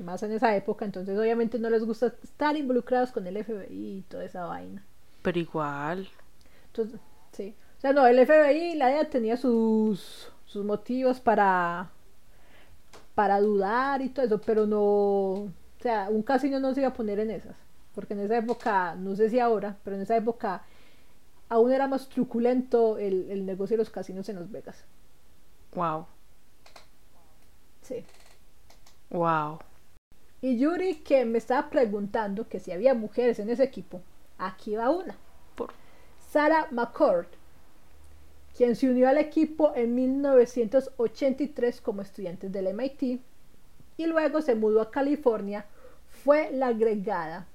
más en esa época, entonces obviamente no les gusta estar involucrados con el FBI y toda esa vaina. Pero igual, Entonces, sí. O sea, no, el FBI y la DEA tenía sus, sus motivos para, para dudar y todo eso, pero no, o sea, un casino no se iba a poner en esas, porque en esa época, no sé si ahora, pero en esa época aún era más truculento el, el negocio de los casinos en Las Vegas. wow, Sí. wow. Y Yuri, que me estaba preguntando que si había mujeres en ese equipo, aquí va una. Por... Sarah McCord, quien se unió al equipo en 1983 como estudiante del MIT y luego se mudó a California, fue la agregada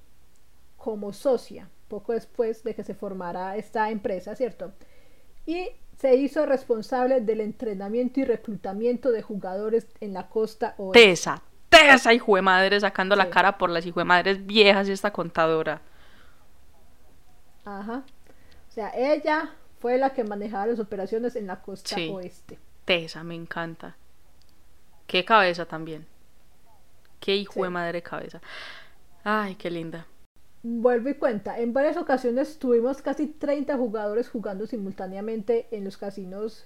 como socia poco después de que se formara esta empresa, ¿cierto? Y se hizo responsable del entrenamiento y reclutamiento de jugadores en la costa oeste. Tesa, Tesa, hijo de madre, sacando la cara por las hijo de madres viejas y esta contadora. Ajá. O sea, ella fue la que manejaba las operaciones en la costa Sí. oeste. Tesa, me encanta. Qué cabeza también. Qué hijo de Sí. madre cabeza. Ay, qué linda. Vuelvo y cuenta, en varias ocasiones tuvimos casi 30 jugadores jugando simultáneamente en los casinos,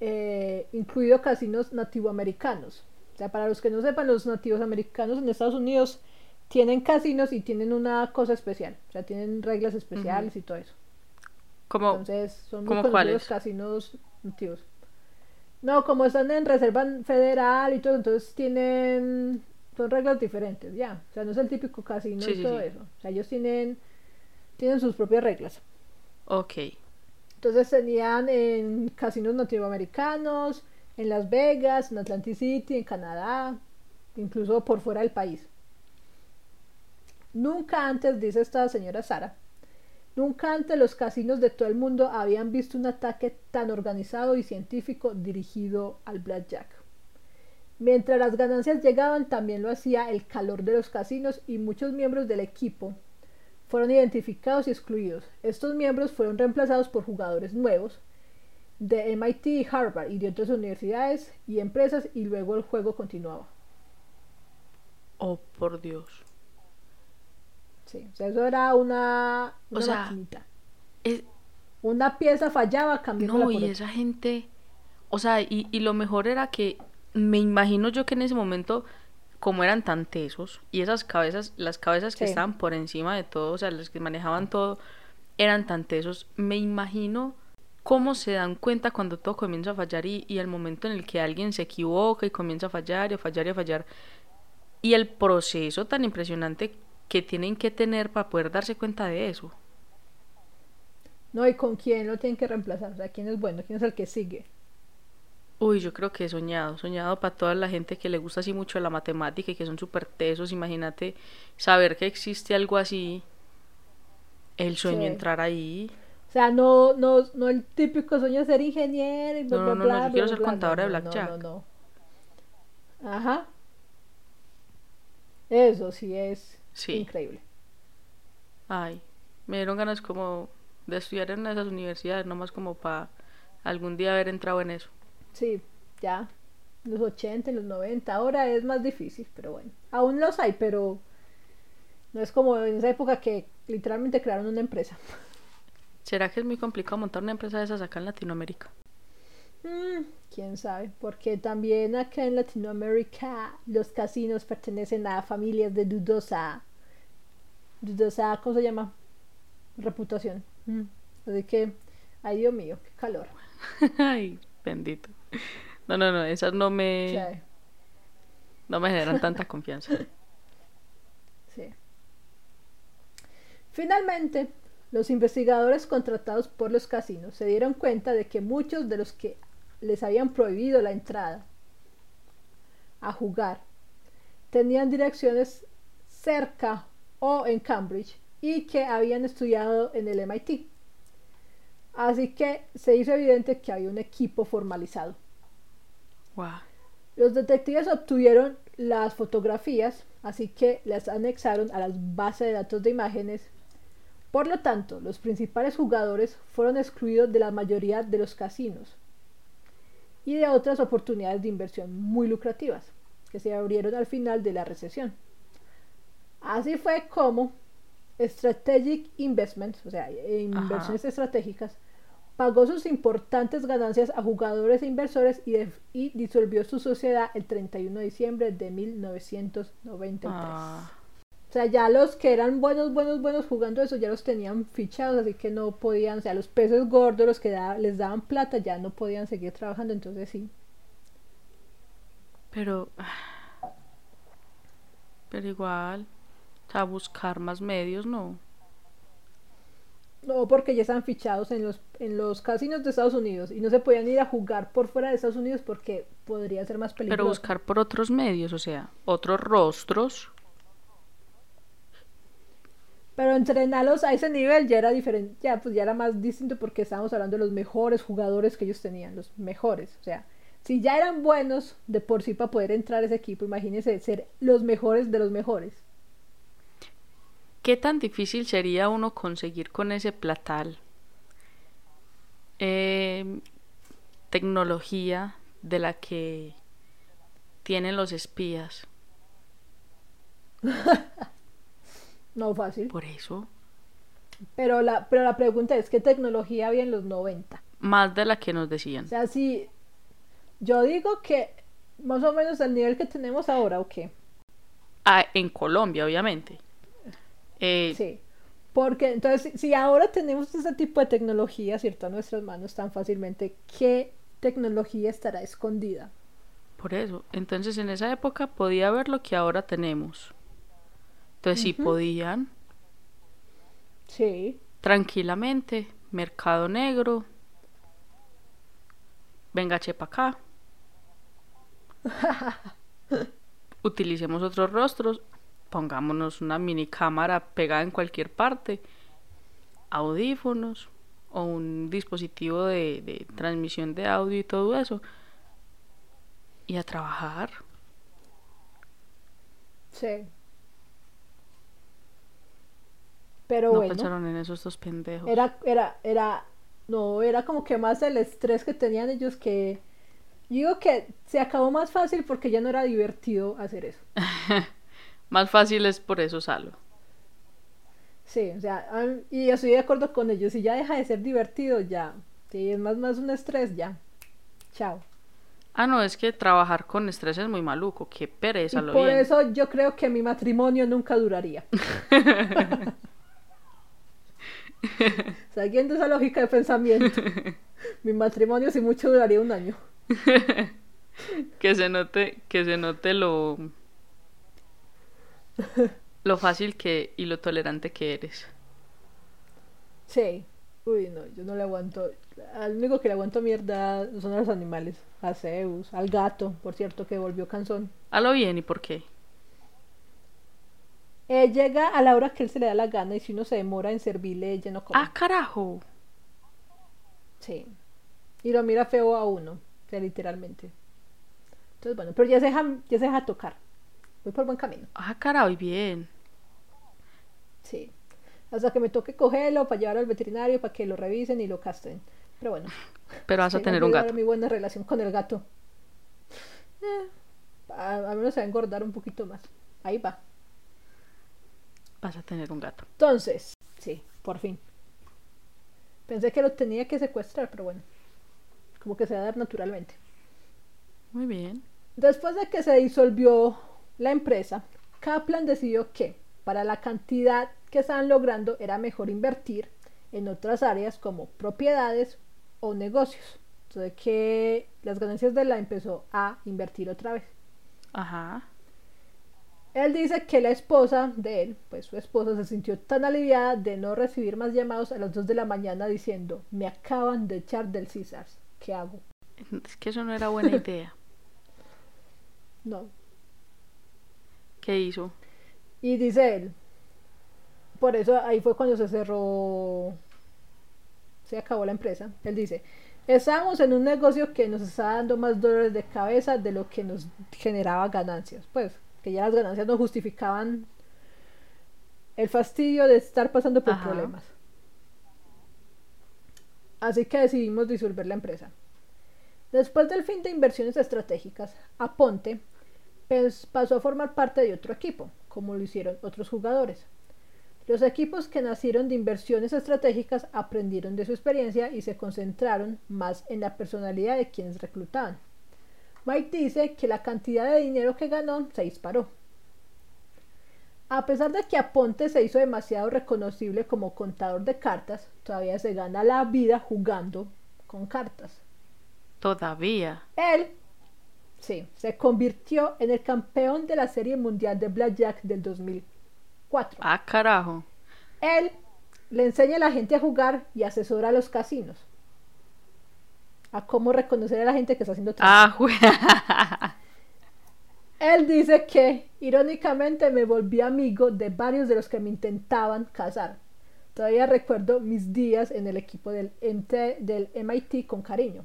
eh, incluido casinos nativoamericanos. O sea, para los que no sepan, los nativos americanos en Estados Unidos tienen casinos y tienen una cosa especial. O sea, tienen reglas especiales y todo eso. Como, Entonces, son muy ¿cómo conocidos los casinos nativos. No, como están en reserva federal y todo, entonces tienen son reglas diferentes, ya. O sea, no es el típico casino Sí, y sí, todo sí. eso. O sea, ellos tienen tienen sus propias reglas. ok. Entonces tenían en casinos nativoamericanos, en Las Vegas, en Atlantic City, en Canadá, incluso por fuera del país. Nunca antes, dice esta señora Sara, nunca antes los casinos de todo el mundo habían visto un ataque tan organizado y científico dirigido al blackjack. Mientras las ganancias llegaban, también lo hacía el calor de los casinos y muchos miembros del equipo fueron identificados y excluidos. Estos miembros fueron reemplazados por jugadores nuevos de MIT y Harvard y de otras universidades y empresas y luego el juego continuaba. Oh, por Dios. Sí, o sea, eso era una, O una sea, maquinita. Es- Una pieza fallaba, cambiándola no, y otra. esa gente, o sea, y, y lo mejor era que me imagino yo que en ese momento, como eran tan tesos, y esas cabezas, las cabezas que Sí. estaban por encima de todo, o sea, las que manejaban todo, eran tan tesos, me imagino cómo se dan cuenta cuando todo comienza a fallar y, y el momento en el que alguien se equivoca y comienza a fallar y a fallar y a fallar. Y el proceso tan impresionante que tienen que tener para poder darse cuenta de eso. No, y con quién lo tienen que reemplazar, o sea, quién es bueno, quién es el que sigue. Uy, yo creo que he soñado, soñado para toda la gente que le gusta así mucho la matemática y que son súper tesos, imagínate saber que existe algo así, el sueño Sí. entrar ahí. O sea, no, no, no el típico sueño de ser ingeniero y bla, No, bla, no, no, bla, yo bla, quiero ser bla. contadora de No, no, blackjack. No, no, no. Ajá. Eso sí es Sí. increíble. Ay, me dieron ganas como de estudiar en esas universidades, nomás como para algún día haber entrado en eso. Sí, ya. Los 80, en los 90, ahora es más difícil, pero bueno. Aún los hay, pero no es como en esa época que literalmente crearon una empresa. ¿Será que es muy complicado montar una empresa de esas acá en Latinoamérica? Mm, quién sabe, porque también acá en Latinoamérica los casinos pertenecen a familias de dudosa, dudosa, ¿cómo se llama? Reputación. Mm, Así que, ay Dios mío, qué calor. Ay, bendito. No, no, no, esas no me, no me generan tanta confianza. sí. Finalmente, los investigadores contratados por los casinos se dieron cuenta de que muchos de los que les habían prohibido la entrada a jugar tenían direcciones cerca o en Cambridge y que habían estudiado en el MIT. Así que se hizo evidente que había un equipo formalizado. Wow. Los detectives obtuvieron las fotografías, así que las anexaron a las bases de datos de imágenes. Por lo tanto, los principales jugadores fueron excluidos de la mayoría de los casinos y de otras oportunidades de inversión muy lucrativas que se abrieron al final de la recesión. Así fue como Strategic Investments, o sea, eh, inversiones estratégicas, pagó sus importantes ganancias a jugadores e inversores y, disolvió su sociedad el 31 de diciembre de 1993. Ah, O sea, ya los que eran buenos, buenos, buenos jugando eso ya los tenían fichados, así que no podían, o sea, los peces gordos, los que da- les daban plata, ya no podían seguir trabajando, entonces sí. pero. Pero igual. O sea, buscar más medios, no. No, porque ya están fichados en los, en los casinos de Estados Unidos y no se podían ir a jugar por fuera de Estados Unidos porque podría ser más peligroso. Pero buscar por otros medios, o sea, otros rostros. Pero entrenarlos a ese nivel ya era diferente, ya pues ya era más distinto porque estábamos hablando de los mejores jugadores que ellos tenían, los mejores. O sea, si ya eran buenos de por sí para poder entrar a ese equipo, imagínense ser los mejores de los mejores. ¿Qué tan difícil sería uno conseguir con ese platal eh, tecnología de la que tienen los espías? No fácil. Por eso, Pero la, pero la pregunta es, ¿qué tecnología había en los 90? más de la que nos decían. O sea, si yo digo que más o menos al nivel que tenemos ahora, ¿o qué? Ah, en Colombia, obviamente. Eh, Sí. Porque entonces, si- si ahora tenemos ese tipo de tecnología, ¿cierto? A nuestras manos tan fácilmente, ¿qué tecnología estará escondida? Por eso. Entonces, en esa época podía haber lo que ahora tenemos. Entonces, sí podían, Sí. tranquilamente, mercado negro. Venga, chepa acá. Utilicemos otros rostros. Pongámonos una mini cámara pegada en cualquier parte. Audífonos. O un dispositivo de, de transmisión de audio y todo eso. Y a trabajar. Sí. Pero no bueno, pensaron en eso estos pendejos. era, era, era, no, era como que más el estrés que tenían ellos que, yo digo que se acabó más fácil porque ya no era divertido hacer eso. Más fácil es por eso, Salo. Sí, o sea, y estoy de acuerdo con ellos, si ya deja de ser divertido, ya, si es más, más un estrés, ya, chao. Ah, no, es que trabajar con estrés es muy maluco. Qué pereza, Y lo por bien. eso yo creo que mi matrimonio nunca duraría. Siguiendo esa lógica de pensamiento, mi matrimonio si mucho duraría un año. que se note, que se note lo lo fácil que y lo tolerante que eres. Sí. Uy, no, yo no le aguanto. Al único que le aguanto mierda son a los animales. A Zeus, al gato, por cierto, que volvió cansón. A lo bien, ¿y por qué? Eh, llega a la hora que él se le da la gana y si uno se demora en servirle, ella no come. ¡Ah, carajo! Sí. Y lo mira feo a uno, o sea, literalmente. Entonces, bueno, pero ya se deja, ya se deja tocar. Voy por buen camino. ¡Ah, carajo! y Bien. Sí. Hasta que me toque cogerlo para llevarlo al veterinario para que lo revisen y lo castren. Pero bueno. Pero vas a tener un gato. mi buena relación con el gato. Eh, a, a menos se va a engordar un poquito más. Ahí va. Vas a tener un gato. Entonces, sí, por fin. Pensé que lo tenía que secuestrar, pero bueno. Como que se va a dar naturalmente. Muy bien. Después de que se disolvió la empresa, Kaplan decidió que para la cantidad que estaban logrando era mejor invertir en otras áreas como propiedades o negocios. Entonces que las ganancias de la empezó a invertir otra vez. Ajá. Él dice que la esposa de él, pues su esposa, se sintió tan aliviada de no recibir más llamados a las 2 de la mañana diciendo, me acaban de echar del César, ¿qué hago? Es que eso no era buena idea. no. ¿Qué hizo? Y dice él, por eso ahí fue cuando se cerró, se acabó la empresa. Él dice, estábamos en un negocio que nos estaba dando más dolores de cabeza de lo que nos generaba ganancias. Pues que ya las ganancias no justificaban el fastidio de estar pasando por problemas. Así que decidimos disolver la empresa. Después del fin de inversiones estratégicas, Aponte pues, pasó a formar parte de otro equipo, como lo hicieron otros jugadores. Los equipos que nacieron de inversiones estratégicas aprendieron de su experiencia y se concentraron más en la personalidad de quienes reclutaban. Mike dice que la cantidad de dinero que ganó se disparó. A pesar de que Aponte se hizo demasiado reconocible como contador de cartas, todavía se gana la vida jugando con cartas. Todavía. Él, sí, se convirtió en el campeón de la Serie Mundial de Blackjack del 2004. Ah, carajo. Él le enseña a la gente a jugar y asesora a los casinos a cómo reconocer a la gente que está haciendo trampa. Ah, Él dice que, irónicamente, me volví amigo de varios de los que me intentaban casar. Todavía recuerdo mis días en el equipo del, del MIT con cariño.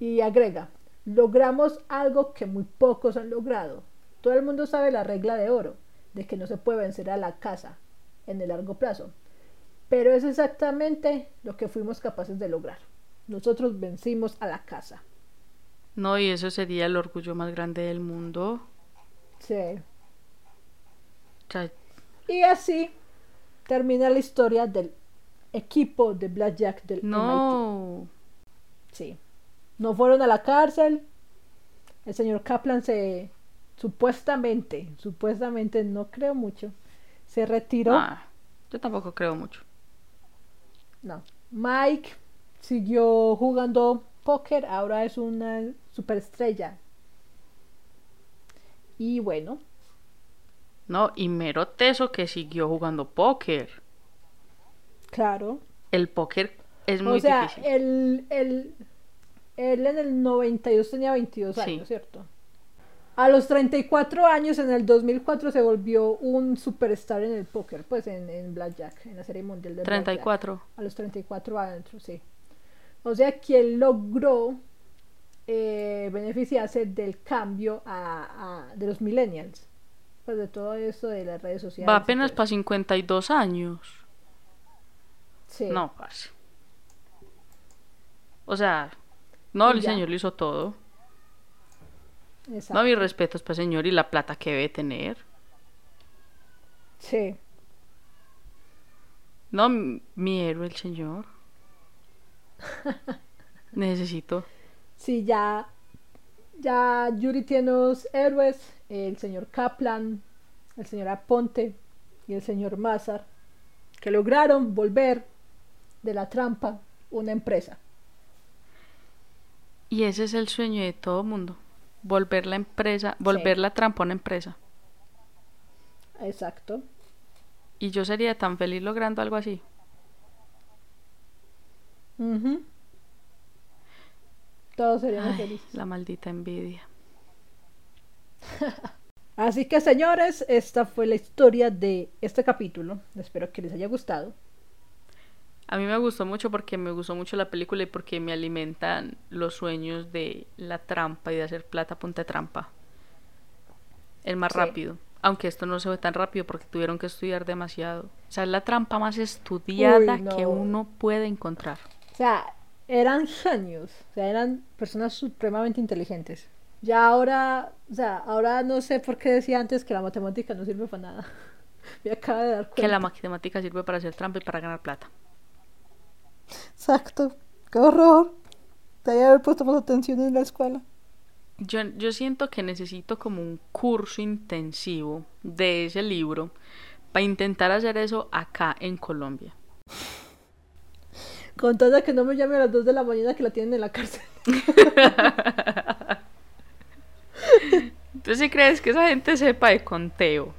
Y agrega, logramos algo que muy pocos han logrado. Todo el mundo sabe la regla de oro, de que no se puede vencer a la casa en el largo plazo. Pero es exactamente lo que fuimos capaces de lograr. Nosotros vencimos a la casa. No, y eso sería el orgullo más grande del mundo. Sí. Y así termina la historia del equipo de Blackjack del no. Sí. No fueron a la cárcel. El señor Kaplan se supuestamente, supuestamente no creo mucho, se retiró. Ah, yo tampoco creo mucho. No. Mike siguió jugando póker, ahora es una superestrella. Y bueno. No, y mero teso que siguió jugando póker. Claro. El póker es muy o sea, difícil. Él, él, él en el 92 tenía 22 años, ¿cierto? A los 34 años, en el 2004, se volvió un superstar en el póker, pues en, en Blackjack, en la serie mundial de 34. A los 34 años, sí. O sea que él logró eh, beneficiarse del cambio a, de los millennials. Pues de todo eso de las redes sociales. Va apenas para 52 años. Sí. No, pase. O sea, no, el señor lo hizo todo. Exacto. No, mis respetos para el señor y la plata que debe tener. Sí. No, mi héroe, el señor. Necesito. Sí, ya. Ya Yuri tiene los héroes: el señor Kaplan, el señor Aponte y el señor Mazar. que lograron volver de la trampa una empresa. Y ese es el sueño de todo mundo, volver la empresa, volver la trampa una empresa. Exacto. Y yo sería tan feliz logrando algo así. Todos seríamos felices. La maldita envidia. Así que señores, esta fue la historia de este capítulo. Espero que les haya gustado. A mí me gustó mucho porque me gustó mucho la película y porque me alimentan los sueños de la trampa y de hacer plata punta trampa. El más rápido. Aunque esto no se ve tan rápido porque tuvieron que estudiar demasiado. O sea, es la trampa más estudiada que uno puede encontrar. O sea, eran genios. O sea, eran personas supremamente inteligentes. Ya ahora, o sea, ahora no sé por qué decía antes que la matemática no sirve para nada. Me acaba de dar cuenta. Que la matemática sirve para hacer trampa y para ganar plata. Exacto. Qué horror. Debería haber puesto más atención en la escuela. Yo, yo siento que necesito como un curso intensivo de ese libro para intentar hacer eso acá en Colombia. Con toda que no me llame a las 2 de la mañana que la tienen en la cárcel. ¿Tú sí crees que esa gente sepa de conteo?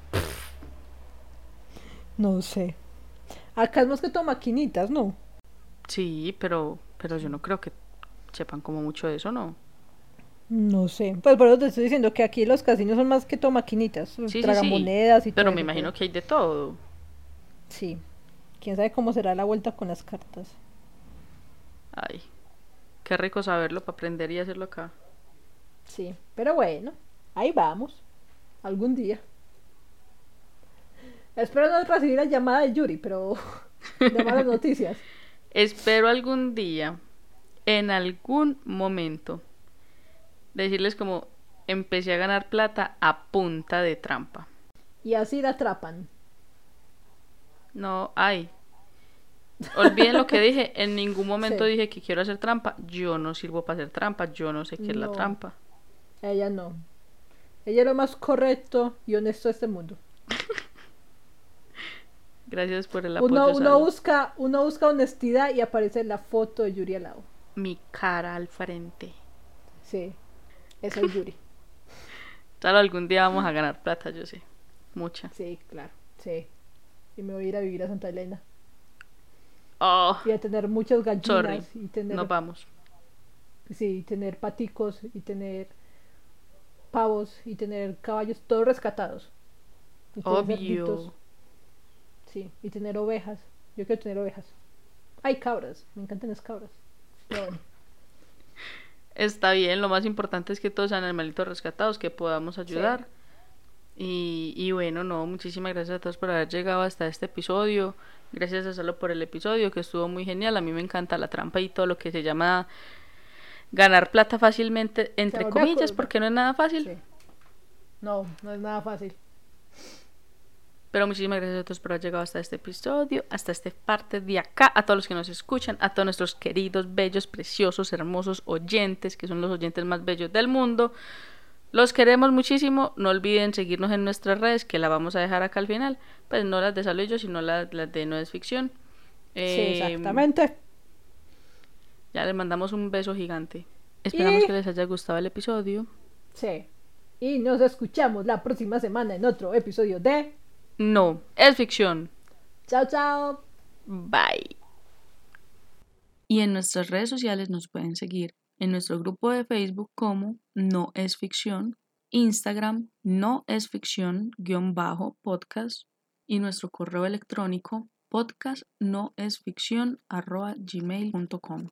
No sé. Acá es más que todo maquinitas, ¿no? Sí, pero, pero yo no creo que sepan como mucho de eso, ¿no? No sé, pues por eso te estoy diciendo que aquí los casinos son más que todo maquinitas, sí, tragamonedas sí, y Pero me imagino que hay de todo. Sí, quién sabe cómo será la vuelta con las cartas. Ay, qué rico saberlo para aprender y hacerlo acá. Sí, pero bueno, ahí vamos, algún día. Espero no recibir la llamada de Yuri, pero de malas noticias. Espero algún día, en algún momento, decirles como empecé a ganar plata a punta de trampa. Y así la atrapan. No, ay. Olviden lo que dije. En ningún momento dije que quiero hacer trampa. Yo no sirvo para hacer trampa. Yo no sé qué es la trampa. Ella no. Ella es lo más correcto y honesto de este mundo. Gracias por el apoyo. Uno, uno busca, uno busca honestidad y aparece la foto de Yuri al lado. Mi cara al frente. Sí. Eso es Yuri. Tal algún día vamos a ganar plata, yo sé. Mucha. Sí, claro. Sí. Y me voy a ir a vivir a Santa Elena. Oh, y a tener muchas gallinas. Y tener... Nos vamos. Sí, tener paticos y tener pavos y tener caballos todos rescatados. Obvio. Sí, y tener ovejas. Yo quiero tener ovejas. Hay cabras, me encantan las cabras. bueno. Está bien, lo más importante es que todos sean animalitos rescatados, que podamos ayudar. Y, y, bueno, no, muchísimas gracias a todos por haber llegado hasta este episodio. Gracias a solo por el episodio, que estuvo muy genial. A mí me encanta la trampa y todo lo que se llama ganar plata fácilmente, entre comillas, porque no es nada fácil. No, no es nada fácil. Pero muchísimas gracias a todos por haber llegado hasta este episodio, hasta esta parte de acá, a todos los que nos escuchan, a todos nuestros queridos, bellos, preciosos, hermosos oyentes, que son los oyentes más bellos del mundo. Los queremos muchísimo. No olviden seguirnos en nuestras redes, que la vamos a dejar acá al final. Pues no las de Salud yo, sino las, de No es Ficción. sí, exactamente. Ya les mandamos un beso gigante. Esperamos que les haya gustado el episodio. Sí. Y nos escuchamos la próxima semana en otro episodio de no, es ficción. Chao, chao. Bye. Y en nuestras redes sociales nos pueden seguir en nuestro grupo de Facebook como No es ficción, Instagram no es ficción guion bajo podcast y nuestro correo electrónico podcast no es ficción arroba gmail.com.